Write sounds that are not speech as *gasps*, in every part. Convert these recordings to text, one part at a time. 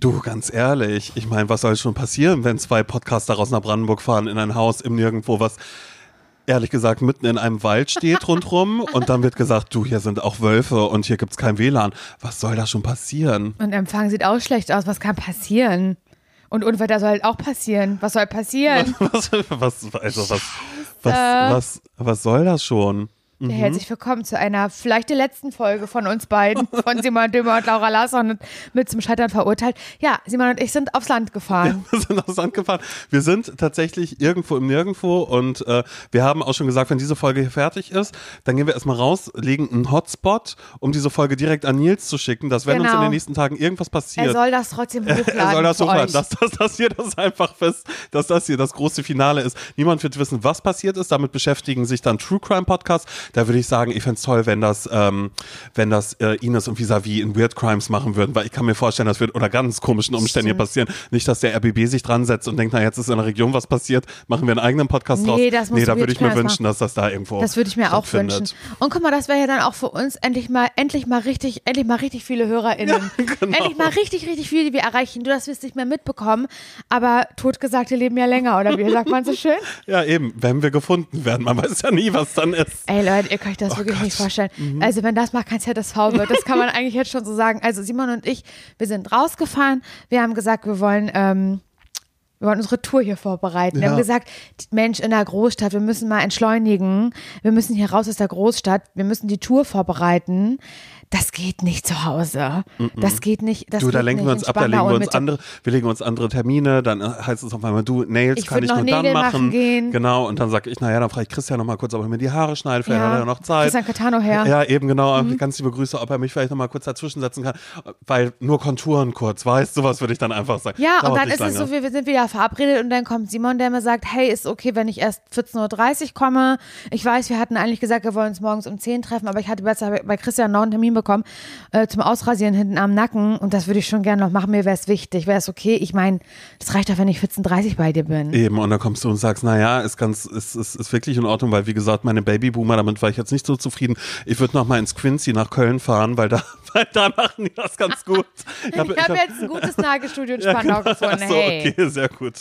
Du, ganz ehrlich, ich meine, was soll schon passieren, wenn zwei Podcaster aus nach Brandenburg fahren in ein Haus im Nirgendwo, was ehrlich gesagt mitten in einem Wald steht rundrum *laughs* und dann wird gesagt, du, hier sind auch Wölfe und hier gibt's kein WLAN. Was soll da schon passieren? Und Empfang sieht auch schlecht aus. Was kann passieren? Und Unwetter soll halt auch passieren. Was soll passieren? *laughs* Was, was, also was, was, was, was soll das schon? Mhm. Herzlich willkommen zu einer vielleicht der letzten Folge von uns beiden, *laughs* von Simon Dümmer und Laura Larsson mit zum Scheitern verurteilt. Ja, Simon und ich sind aufs Land gefahren. *laughs* Wir sind aufs Land gefahren. Wir sind tatsächlich irgendwo im Nirgendwo und äh, wir haben auch schon gesagt, wenn diese Folge hier fertig ist, dann gehen wir erstmal raus, legen einen Hotspot, um diese Folge direkt an Nils zu schicken, dass wenn genau. uns in den genau. nächsten Tagen irgendwas passiert. Er soll das trotzdem hochladen. *laughs* er soll das hochladen, dass, dass, dass hier das einfach fest, dass das hier das große Finale ist. Niemand wird wissen, was passiert ist. Damit beschäftigen sich dann True Crime Podcasts da würde ich sagen, ich fände es toll, wenn das, ähm, wenn das äh, Ines und Visavi in Weird Crimes machen würden, weil ich kann mir vorstellen, das wird unter ganz komischen Umständen hier passieren. Nicht, dass der RBB sich dran setzt und denkt, na, jetzt ist in der Region was passiert, machen wir einen eigenen Podcast nee, draus. Das nee, da würde ich mir wünschen, dass das da irgendwo Das würde ich mir auch wünschen. Und guck mal, das wäre ja dann auch für uns endlich mal, endlich mal richtig, endlich mal richtig viele HörerInnen. Ja, *laughs* genau. Endlich mal richtig, richtig viele, die wir erreichen. Du, das wirst nicht mehr mitbekommen, aber totgesagte leben ja länger, oder wie sagt man so schön? *laughs* Ja, eben, wenn wir gefunden werden. Man weiß ja nie, was dann ist. Ey Leute, ihr könnt das oh wirklich Gott. nicht vorstellen. Mhm. Also wenn das mal kein ZSV wird, das kann man *laughs* eigentlich jetzt schon so sagen. Also Simon und ich, wir sind rausgefahren. Wir haben gesagt, wir wollen ähm, wir wollen unsere Tour hier vorbereiten. Ja. Wir haben gesagt, Mensch, in der Großstadt, wir müssen mal entschleunigen. Wir müssen hier raus aus der Großstadt. Wir müssen die Tour vorbereiten das geht nicht zu Hause. Mm -mm. Das geht nicht. Das du, da lenken wir uns ab, da legen wir uns andere, wir legen uns andere Termine, dann heißt es auf einmal, du, Nails ich kann ich nur Nägel dann machen. machen gehen. Genau, und dann sage ich, naja, dann frage ich Christian noch mal kurz, ob er mir die Haare schneidet, vielleicht ja. hat er noch Zeit. Christian Catano her. Ja, eben genau, mhm. ganz liebe Grüße, ob er mich vielleicht noch mal kurz dazwischen setzen kann, weil nur Konturen kurz, weißt du, sowas würde ich dann einfach sagen. Ja, Dauert und dann ist lange. es so, wir sind wieder verabredet und dann kommt Simon, der mir sagt, hey, ist okay, wenn ich erst 14.30 Uhr komme. Ich weiß, wir hatten eigentlich gesagt, wir wollen uns morgens um 10 treffen, aber ich hatte besser bei Christian noch einen Termin bekommen. Äh, zum Ausrasieren hinten am Nacken und das würde ich schon gerne noch machen. Mir wäre es wichtig, wäre es okay. Ich meine, das reicht doch, wenn ich 14:30 bei dir bin. Eben, und dann kommst du und sagst, naja, ist ganz, ist, ist, ist wirklich in Ordnung, weil wie gesagt, meine Babyboomer, damit war ich jetzt nicht so zufrieden. Ich würde noch mal ins Quincy nach Köln fahren, weil da, weil da machen die das ganz gut. Ich habe hab, hab jetzt ein gutes Nagelstudio in Spandau ja, genau. gefunden. So, hey. okay, sehr gut.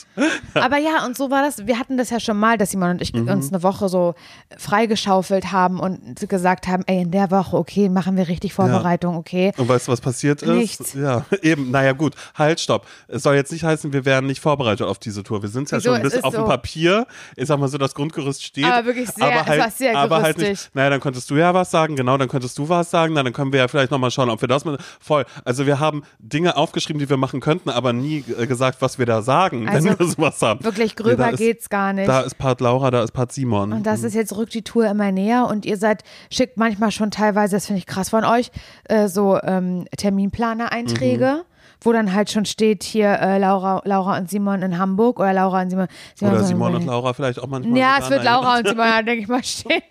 Aber ja, und so war das. Wir hatten das ja schon mal, dass Simon und ich mhm. uns eine Woche so freigeschaufelt haben und gesagt haben, ey, in der Woche, okay, machen wir richtig Vorbereitung, ja. okay. Und weißt du, was passiert ist? Nichts. Ja, *laughs* eben, naja gut, halt, stopp. Es soll jetzt nicht heißen, wir wären nicht vorbereitet auf diese Tour. Wir sind ja Wieso? schon bis auf so. dem Papier. Ich sag mal so, das Grundgerüst steht. Aber wirklich sehr, aber halt, es war sehr aber halt nicht, Naja, dann könntest du ja was sagen, genau, dann könntest du was sagen, dann können wir ja vielleicht nochmal schauen, ob wir das mit, voll. Also wir haben Dinge aufgeschrieben, die wir machen könnten, aber nie äh, gesagt, was wir da sagen, also wenn wir sowas haben. Wirklich gröber nee, geht's ist, gar nicht. Da ist Part Laura, da ist Part Simon. Und das mhm. ist jetzt rückt die Tour immer näher und ihr seid, schickt manchmal schon teilweise, das finde ich krass von euch, äh, so ähm, Terminplaner-Einträge. Mhm wo dann halt schon steht hier äh, Laura, Laura und Simon in Hamburg oder Laura und Simon. Simon oder Simon und Laura vielleicht auch manchmal. Ja, es wird Laura und Simon, denke ich mal, stehen.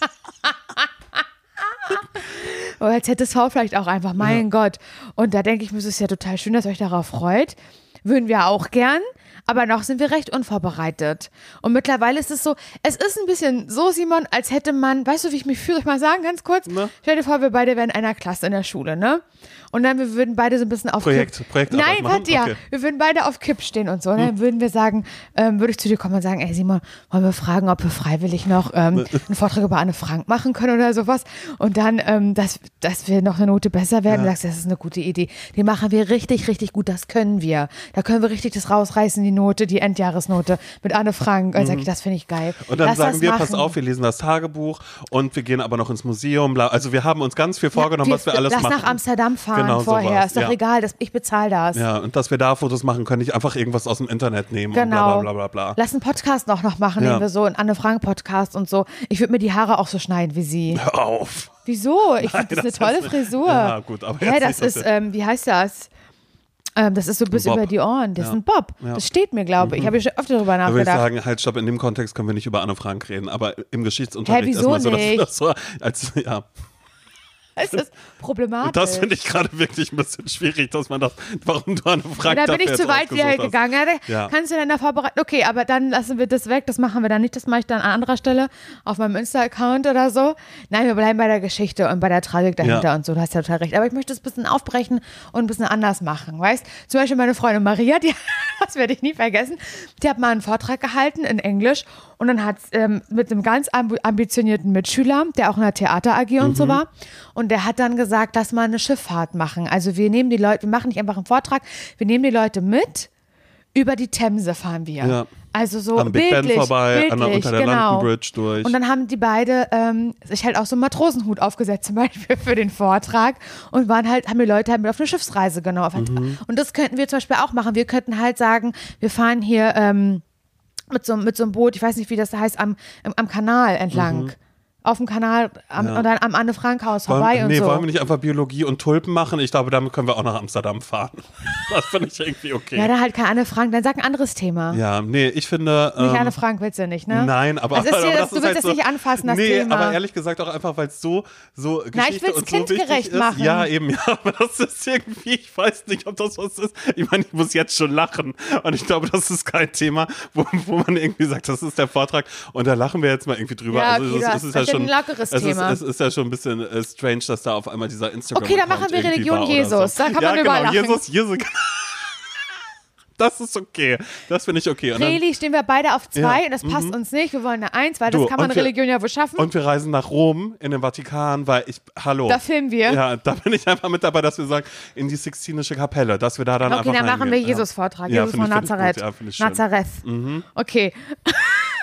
*laughs* *laughs* Oder als ZSV vielleicht auch einfach, mein ja. Gott. Und da denke ich mir, es ist ja total schön, dass ihr euch darauf freut. Würden wir auch gern. Aber noch sind wir recht unvorbereitet. Und mittlerweile ist es so, es ist ein bisschen so, Simon, als hätte man, weißt du, wie ich mich fühle? Ich mal sagen, ganz kurz. Na? Stell dir vor, wir beide wären in einer Klasse in der Schule, ne? Und dann wir würden beide so ein bisschen auf Projekt, Kipp. Projekt Nein, warte ja. Okay. Wir würden beide auf Kipp stehen und so. Und dann hm. würden wir sagen, ähm, würde ich zu dir kommen und sagen, ey Simon, wollen wir fragen, ob wir freiwillig noch ähm, einen Vortrag über Anne Frank machen können oder sowas. Und dann, ähm, dass, dass wir noch eine Note besser werden. Ja. Du sagst, das ist eine gute Idee. Die machen wir richtig, richtig gut. Das können wir. Da können wir richtig das rausreißen, die Note, die Endjahresnote mit Anne Frank. Und mhm. sag ich, das finde ich geil. Und dann Lass sagen wir, machen. pass auf, wir lesen das Tagebuch und wir gehen aber noch ins Museum. Also wir haben uns ganz viel vorgenommen, ja, wir, was wir alles lass machen. Lass nach Amsterdam fahren genau vorher. Sowas. Ist doch ja. egal, das, ich bezahle das. Ja, und dass wir da Fotos machen können, nicht einfach irgendwas aus dem Internet nehmen genau. und bla bla bla bla. Lass einen Podcast noch, noch machen, ja. nehmen wir so, einen Anne Frank Podcast und so. Ich würde mir die Haare auch so schneiden wie sie. Hör auf. Wieso? Ich finde das, eine tolle Frisur. Ja, gut, aber ja, das ist, ähm, wie heißt das? Ähm, das ist so bis über die Ohren. Das ja. ist ein Bob. Ja. Das steht mir, glaube ich. Ich habe schon öfter darüber nachgedacht. Da würde ich sagen, halt, stopp, in dem Kontext können wir nicht über Anne Frank reden, aber im Geschichtsunterricht wieso erstmal nicht? so, dass, das so als, ja. Das ist problematisch. Und das finde ich gerade wirklich ein bisschen schwierig, dass man das, warum du eine Frage Da bin ich zu weit wieder gegangen. Ja, da Ja. Kannst du denn da vorbereiten? Okay, aber dann lassen wir das weg. Das machen wir dann nicht. Das mache ich dann an anderer Stelle auf meinem Insta-Account oder so. Nein, wir bleiben bei der Geschichte und bei der Tragik dahinter Ja. und so. Du hast ja total recht. Aber ich möchte es ein bisschen aufbrechen und ein bisschen anders machen. Weißt Zum Beispiel meine Freundin Maria, die, *laughs* das werde ich nie vergessen, die hat mal einen Vortrag gehalten in Englisch und dann hat ähm, mit einem ganz amb ambitionierten Mitschüler, der auch in der Theater AG und Mhm. so war, und der hat dann gesagt, lass mal eine Schifffahrt machen. Also wir nehmen die Leute, wir machen nicht einfach einen Vortrag, wir nehmen die Leute mit, über die Themse fahren wir. Ja. Also so Am Big Ben bildlich, vorbei, bildlich, an der, unter der genau. London Bridge durch. Und dann haben die beide ähm, sich halt auch so einen Matrosenhut aufgesetzt, zum Beispiel für den Vortrag und waren halt, haben die Leute halt mit auf eine Schiffsreise genommen. Mhm. Und das könnten wir zum Beispiel auch machen. Wir könnten halt sagen, wir fahren hier ähm, mit, so, mit so einem Boot, ich weiß nicht, wie das heißt, am, am, am Kanal entlang. Auf dem Kanal am. Ja. und dann am Anne-Frank-Haus wollen, vorbei und nee, so. wollen wir nicht einfach Biologie und Tulpen machen? Ich glaube, damit können wir auch nach Amsterdam fahren. *laughs* Das finde ich irgendwie okay. ja, dann halt keine Anne Frank, dann sag ein anderes Thema. Ja, nee, ich finde. Nicht ähm, Anne Frank willst du nicht, ne? Nein, aber, *laughs* Das ist aber dir, das, das du willst halt das so, nicht anfassen, das nee, Thema. aber ehrlich gesagt auch einfach, weil es so, so Geschichte ich will's und so kindgerecht ist. machen. Ja, eben, *laughs* ja, aber das ist irgendwie, ich weiß nicht, ob das was ist. Ich meine, ich muss jetzt schon lachen und ich glaube, das ist kein Thema, wo, wo man irgendwie sagt, das ist der Vortrag und da lachen wir jetzt mal irgendwie drüber. Ja, also okay, du es hast ist ja vielleicht schon, ein lockeres es Thema. Ist, es ist ja schon ein bisschen äh, strange, dass da auf einmal dieser Instagram Okay, dann machen wir Religion Jesus. So. Da kann ja, man überall genau. Jesus, Jesus. *laughs* Das ist okay. Das finde ich okay. Und Reli stehen wir beide auf zwei Ja, und das passt uns nicht. Wir wollen eine Eins, weil Du, das kann man wir- Religion ja wohl schaffen. Und wir reisen nach Rom in den Vatikan, weil ich, hallo. Da filmen wir. Ja, da bin ich einfach mit dabei, dass wir sagen, in die Sixtinische Kapelle, dass wir da dann okay, einfach dann machen wir. Jesus-Vortrag. Jesus von gut. Nazareth. Ja. Nazareth. Okay.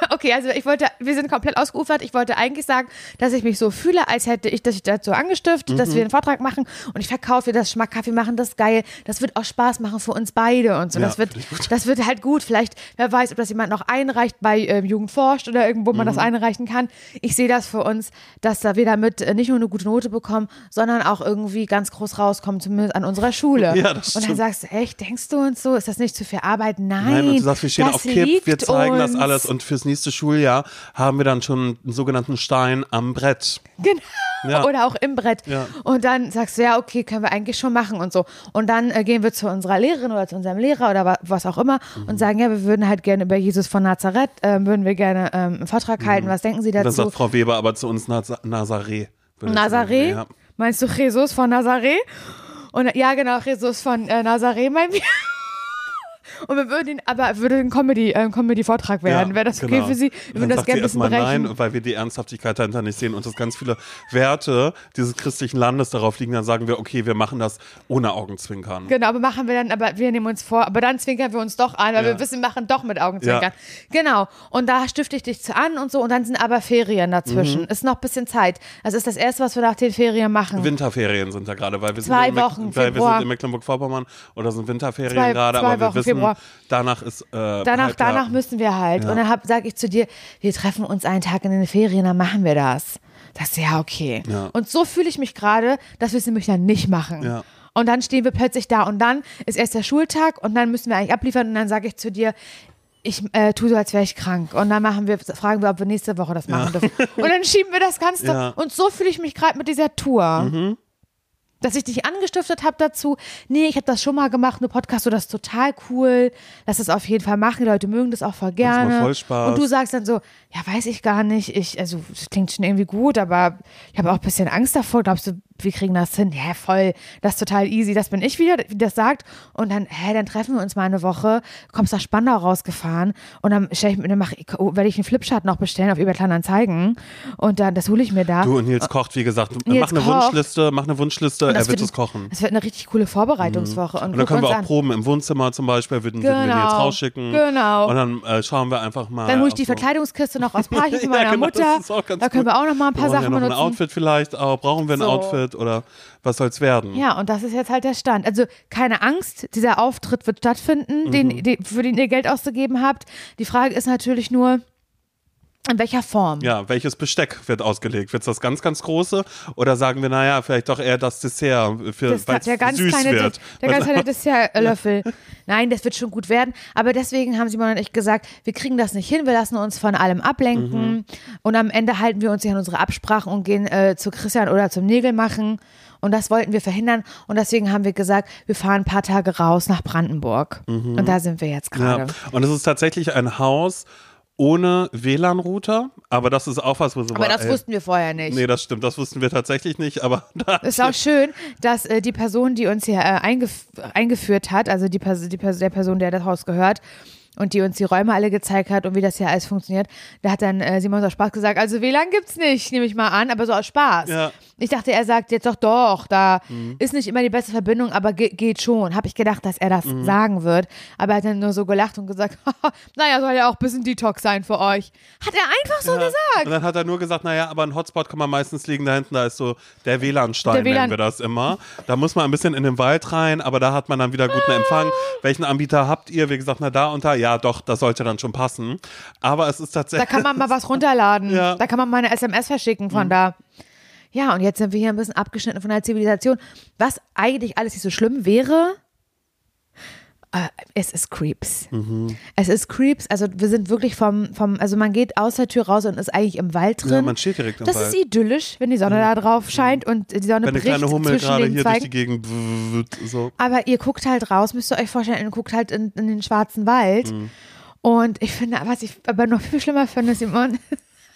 *laughs* Okay, also ich wollte, wir sind komplett ausgeufert. Ich wollte eigentlich sagen, dass ich mich so fühle, als hätte ich das dazu angestiftet, Mhm. dass wir einen Vortrag machen und ich verkaufe das schmackhaft, wir machen das geil. Das wird auch Spaß machen für uns beide und so. Ja, das, wird, das wird halt gut. Vielleicht, wer weiß, ob das jemand noch einreicht bei ähm, Jugend forscht oder irgendwo man Mhm. das einreichen kann. Ich sehe das für uns, dass da wir damit äh, nicht nur eine gute Note bekommen, sondern auch irgendwie ganz groß rauskommen, zumindest an unserer Schule. *laughs* Ja, das und dann stimmt. sagst du, echt, denkst du uns so? Ist das nicht zu viel Arbeit? Nein. Nein, und du sagst, wir stehen das auf Kipp, wir zeigen uns. das alles und fürs nächste Schuljahr haben wir dann schon einen sogenannten Stein am Brett. Genau. Ja. Oder auch im Brett. Ja. Und dann sagst du, ja, okay, können wir eigentlich schon machen und so. Und dann äh, gehen wir zu unserer Lehrerin oder zu unserem Lehrer oder wa was auch immer Mhm. und sagen, ja, wir würden halt gerne über Jesus von Nazareth, äh, würden wir gerne ähm, einen Vortrag halten. Was denken Sie Mhm. Dann dazu? sagt Frau Weber aber zu uns Naz Nazareth? sagen. Ja. Meinst du Jesus von Nazareth? Und ja, genau, Jesus von äh, Nazareth meinen wir. Und wir würden ihn, aber würde ein Comedy, äh, Comedy-Vortrag werden. Ja, Wäre das okay genau. für Sie? Wir würden das gerne ein bisschen erstmal brechen. nein, weil wir die Ernsthaftigkeit dahinter nicht sehen und dass ganz viele Werte dieses christlichen Landes darauf liegen. Dann sagen wir, okay, wir machen das ohne Augenzwinkern. Genau, aber machen wir dann, aber wir nehmen uns vor, aber dann zwinkern wir uns doch an, weil Ja. wir wissen, wir machen doch mit Augenzwinkern. Genau. Und da stifte ich dich zu an und so und dann sind aber Ferien dazwischen. Mhm. Ist noch ein bisschen Zeit. Also ist das erste, was wir nach den Ferien machen. Winterferien sind da gerade, weil wir Zwei sind in Meck- weil wir sind in Mecklenburg-Vorpommern oder sind Winterferien Zwei- gerade, zwei aber wir Wochen, wissen, Februar. Danach ist äh, danach, danach müssen wir halt. Und dann sage ich zu dir, wir treffen uns einen Tag in den Ferien, dann machen wir das. Das ist ja okay. Ja. Und so fühle ich mich gerade, dass wir es nämlich dann nicht machen. Ja. Und dann stehen wir plötzlich da und dann ist erst der Schultag und dann müssen wir eigentlich abliefern und dann sage ich zu dir, ich äh, tue so, als wäre ich krank. Und dann machen wir, fragen wir, ob wir nächste Woche das machen dürfen. Und dann schieben wir das Ganze. *laughs* Ja. Und so fühle ich mich gerade mit dieser Tour. Dass ich dich angestiftet habe dazu, nee, ich habe das schon mal gemacht, eine Podcast, so das ist total cool, lass es auf jeden Fall machen, die Leute mögen das auch voll gerne. voll Spaß. Und du sagst dann so, ja, weiß ich gar nicht, ich, also das klingt schon irgendwie gut, aber ich habe auch ein bisschen Angst davor, glaubst du, wir kriegen das hin? Ja, voll, das ist total easy, das bin ich wieder, wie das sagt. Und dann, hä, dann treffen wir uns mal eine Woche, kommst nach Spandau rausgefahren und dann stell ich, mir- dann mach, werde ich einen Flipchart noch bestellen auf eBay Kleinanzeigen und dann, das hole ich mir da. Du und Nils kocht, wie gesagt, Nils mach eine kocht. Wunschliste, mach eine Wunschliste, er wird es kochen. Das wird eine richtig coole Vorbereitungswoche. Und, Und dann können wir auch an. proben im Wohnzimmer zum Beispiel, würden, würden wir jetzt Genau. rausschicken. Genau. Und dann äh, schauen wir einfach mal. Dann hole ich die Verkleidungskiste noch aus *laughs* Parchim Ja, meiner genau, Mutter. da können wir auch noch mal ein paar Sachen ja noch benutzen. ein Outfit vielleicht auch. Brauchen wir ein So. Outfit oder was soll's werden? Ja, und das ist jetzt halt der Stand. Also keine Angst, dieser Auftritt wird stattfinden, Mhm. den, den, für den ihr Geld auszugeben habt. Die Frage ist natürlich nur, in welcher Form? Ja, welches Besteck wird ausgelegt? Wird es das ganz, ganz große? Oder sagen wir, naja, vielleicht doch eher das Dessert, für, Das, weil es der ganz süß kleine, wird? der ganz kleine *laughs* Dessertlöffel. nein, das wird schon gut werden. Aber deswegen haben Simon und ich gesagt, wir kriegen das nicht hin, wir lassen uns von allem ablenken. Mhm. Und am Ende halten wir uns nicht an unsere Absprachen und gehen äh, zu Christian oder zum Nägel machen. Und das wollten wir verhindern. Und deswegen haben wir gesagt, wir fahren ein paar Tage raus nach Brandenburg. Mhm. Und da sind wir jetzt gerade. Ja. Und es ist tatsächlich ein Haus, ohne WLAN-Router, aber das ist auch was, wo so Aber war, das ey, wussten wir vorher nicht. Nee, das stimmt, das wussten wir tatsächlich nicht, aber *laughs* ist auch schön, dass äh, die Person, die uns hier äh, eingef eingeführt hat, also die, Pers die Pers der Person, der das Haus gehört, und die uns die Räume alle gezeigt hat und wie das hier alles funktioniert. Da hat dann äh, Simon aus Spaß gesagt, also WLAN gibt's nicht, nehme ich mal an, aber so aus Spaß. Ja. Ich dachte, er sagt jetzt doch, doch, da mhm. ist nicht immer die beste Verbindung, aber ge geht schon. Habe ich gedacht, dass er das mhm. sagen wird. Aber er hat dann nur so gelacht und gesagt, *laughs* naja, soll ja auch ein bisschen Detox sein für euch. Hat er einfach so ja. gesagt. Und dann hat er nur gesagt, naja, aber ein Hotspot kann man meistens liegen da hinten, da ist so der WLAN-Stein, WLAN nennen wir das immer. Da muss man ein bisschen in den Wald rein, aber da hat man dann wieder guten Empfang. Welchen Anbieter habt ihr? Wie gesagt, na da und da. Ja, doch, das sollte dann schon passen. Aber es ist tatsächlich. Da kann man mal was runterladen. *laughs* ja. Da kann man mal eine SMS verschicken von mhm. da. Ja, und jetzt sind wir hier ein bisschen abgeschnitten von der Zivilisation. Was eigentlich alles nicht so schlimm wäre, äh, es ist Creeps. Mhm. Es ist Creeps. Also wir sind wirklich vom, vom, also man geht aus der Tür raus und ist eigentlich im Wald drin. Ja, man steht direkt im das Wald. Das ist idyllisch, wenn die Sonne mhm. da drauf scheint und die Sonne wenn bricht eine kleine Hummel gerade hier Zweigen. durch die Gegend so. Aber ihr guckt halt raus, müsst ihr euch vorstellen, ihr guckt halt in, in den schwarzen Wald. Mhm. Und ich finde, was ich aber noch viel schlimmer finde, Simon,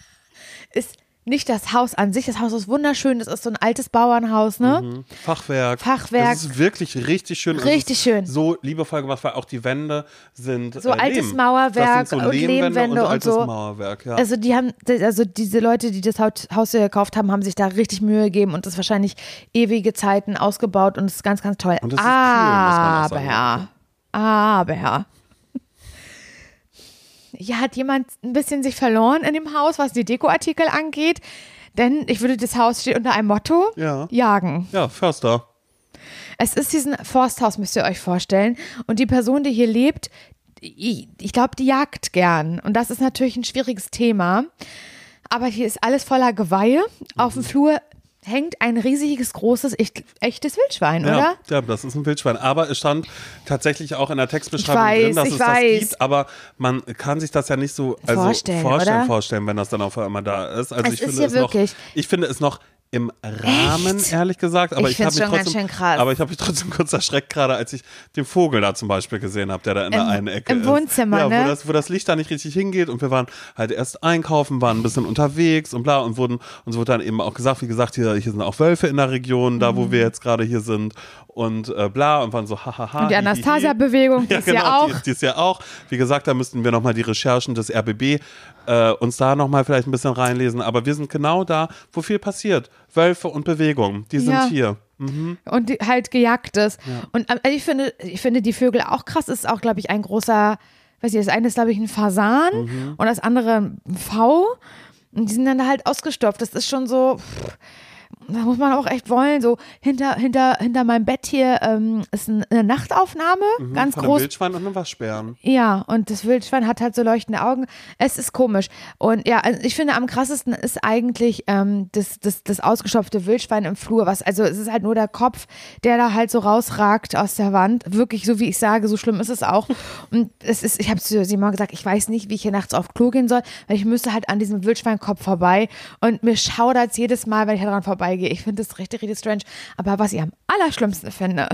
*laughs* ist nicht das Haus an sich. Das Haus ist wunderschön. Das ist so ein altes Bauernhaus, ne? Mhm. Fachwerk. Fachwerk. Das ist wirklich richtig schön. Richtig schön. So liebevoll gemacht, weil auch die Wände sind so äh, altes Lehm. Mauerwerk so und Lehmwände und, und, so. Mauerwerk, ja. Also die haben, also diese Leute, die das Haus hier gekauft haben, haben sich da richtig Mühe gegeben und das wahrscheinlich ewige Zeiten ausgebaut und es ist ganz, ganz toll. Und das ist aber, kühl, muss man auch sagen. aber hier hat jemand ein bisschen sich verloren in dem Haus, was die Dekoartikel angeht. Denn ich würde, das Haus steht unter einem Motto: ja. Jagen. Ja, Förster. Es ist diesen Forsthaus, müsst ihr euch vorstellen. Und die Person, die hier lebt, ich, ich glaube, die jagt gern. Und das ist natürlich ein schwieriges Thema. Aber hier ist alles voller Geweihe. Mhm. Auf dem mhm. Flur hängt ein riesiges, großes, echt, echtes Wildschwein, ja, oder? Ja, das ist ein Wildschwein. Aber es stand tatsächlich auch in der Textbeschreibung weiß, drin, dass es weiß. das gibt. Aber man kann sich das ja nicht so also vorstellen, vorstellen, vorstellen, wenn das dann auf einmal da ist. Also es ich ist finde es noch, ich finde es noch im Rahmen, Echt? ehrlich gesagt. Aber ich, ich habe mich trotzdem, aber ich habe mich trotzdem kurz erschreckt gerade, als ich den Vogel da zum Beispiel gesehen habe, der da in Im, der einen Ecke im ist. Im Wohnzimmer, ja, ne? Wo das, wo das Licht da nicht richtig hingeht und wir waren halt erst einkaufen, waren ein bisschen unterwegs und bla und wurden uns wurde dann eben auch gesagt, wie gesagt, hier, hier sind auch Wölfe in der Region, da wo mhm. wir jetzt gerade hier sind und äh, bla und waren so hahaha. Und die Anastasia-Bewegung, die ja, ist genau, ja auch. Die, die, ist ja auch. Wie gesagt, da müssten wir nochmal die Recherchen des RBB äh, uns da nochmal vielleicht ein bisschen reinlesen. Aber wir sind genau da, wo viel passiert. Wölfe und Bewegung, die sind ja. hier. Mhm. Und die, halt gejagtes. Ja. Und also ich finde, ich finde die Vögel auch krass. Ist auch, glaube ich, ein großer, weiß ich, das eine ist, glaube ich, ein Fasan mhm. und das andere ein V. Und die sind dann halt ausgestopft. Das ist schon so. Pff, da muss man auch echt wollen. So hinter, hinter, hinter meinem Bett hier ähm, ist eine Nachtaufnahme, mhm, ganz von groß. Einem Wildschwein und einem Waschbären. Ja, und das Wildschwein hat halt so leuchtende Augen. Es ist komisch. Und ja, also ich finde, am krassesten ist eigentlich ähm, das, das, das ausgestopfte Wildschwein im Flur. Was, also es ist halt nur der Kopf, der da halt so rausragt aus der Wand. Wirklich, so wie ich sage, so schlimm ist es auch. *laughs* Und es ist, ich habe zu Simon gesagt, ich weiß nicht, wie ich hier nachts auf Klo gehen soll, weil ich müsste halt an diesem Wildschweinkopf vorbei. Und mir schaudert es jedes Mal, wenn ich daran vorbei vorbeigehe. Ich finde das richtig, richtig strange. Aber was ich am allerschlimmsten finde,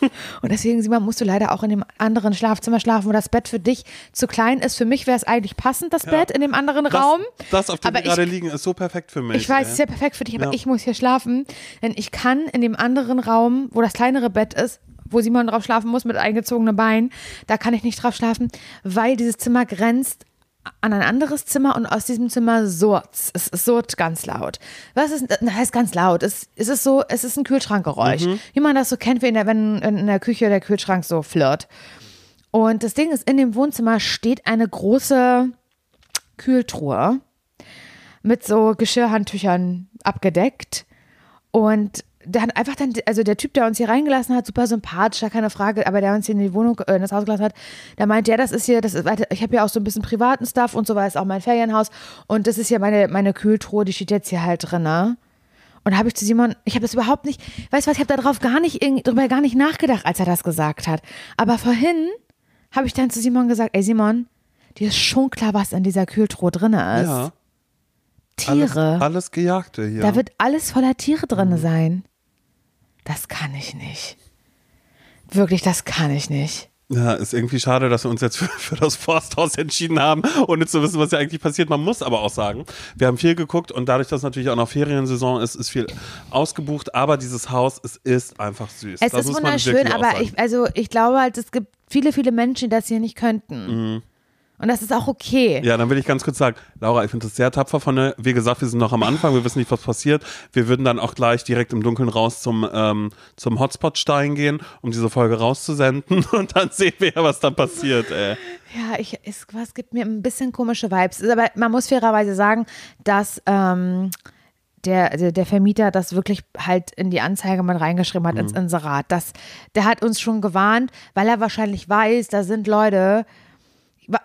*laughs* und deswegen, Simon, musst du leider auch in dem anderen Schlafzimmer schlafen, wo das Bett für dich zu klein ist. Für mich wäre es eigentlich passend, das ja. Bett in dem anderen das, Raum. Das, auf dem wir gerade liegen, ist so perfekt für mich. Ich weiß, es ist ja perfekt für dich, aber ja. ich muss hier schlafen. Denn ich kann in dem anderen Raum, wo das kleinere Bett ist, wo Simon drauf schlafen muss mit eingezogenen Beinen, da kann ich nicht drauf schlafen, weil dieses Zimmer grenzt an ein anderes Zimmer und aus diesem Zimmer surrt es. surrt ganz laut. Was ist, das heißt ganz laut? Es, es ist so, es ist ein Kühlschrankgeräusch. Mhm. Wie man das so kennt, wenn in der Küche der Kühlschrank so flirt. Und das Ding ist, in dem Wohnzimmer steht eine große Kühltruhe mit so Geschirrhandtüchern abgedeckt. Und der hat einfach dann, also der Typ, der uns hier reingelassen hat, super sympathisch, da keine Frage, aber der uns hier in die Wohnung, äh, in das Haus gelassen hat, der meint, ja, das ist hier, das ist, ich habe ja auch so ein bisschen privaten Stuff und so war es auch mein Ferienhaus und das ist ja meine, meine Kühltruhe, die steht jetzt hier halt drin, ne? Und da habe ich zu Simon, ich habe das überhaupt nicht, weißt du was, ich habe darauf gar nicht, darüber gar nicht nachgedacht, als er das gesagt hat. Aber vorhin habe ich dann zu Simon gesagt, ey Simon, dir ist schon klar, was in dieser Kühltruhe drin ist. Ja. Tiere. Alles, alles Gejagte hier. Da wird alles voller Tiere drin sein. Das kann ich nicht. Wirklich, das kann ich nicht. Ja, ist irgendwie schade, dass wir uns jetzt für, *laughs* für, das Forsthaus entschieden haben, ohne zu wissen, was ja eigentlich passiert. Man muss aber auch sagen, wir haben viel geguckt und dadurch, dass natürlich auch noch Feriensaison ist, ist viel ausgebucht. Aber dieses Haus, es ist einfach süß. Es das ist wunderschön, aber ich, also ich glaube halt, es gibt viele, viele Menschen, die das hier nicht könnten. Mhm. Und das ist auch okay. Ja, dann will ich ganz kurz sagen, Laura, ich finde das sehr tapfer von der, wie gesagt, wir sind noch am Anfang, wir wissen nicht, was passiert. Wir würden dann auch gleich direkt im Dunkeln raus zum, ähm, zum Hotspot-Stein gehen, um diese Folge rauszusenden *laughs* und dann sehen wir ja, was dann passiert, ey. Ja, ich, es, es gibt mir ein bisschen komische Vibes. Aber man muss fairerweise sagen, dass ähm, der, der, der, Vermieter das wirklich halt in die Anzeige mal reingeschrieben hat, mhm. ins Inserat. Das, der hat uns schon gewarnt, weil er wahrscheinlich weiß, da sind Leute,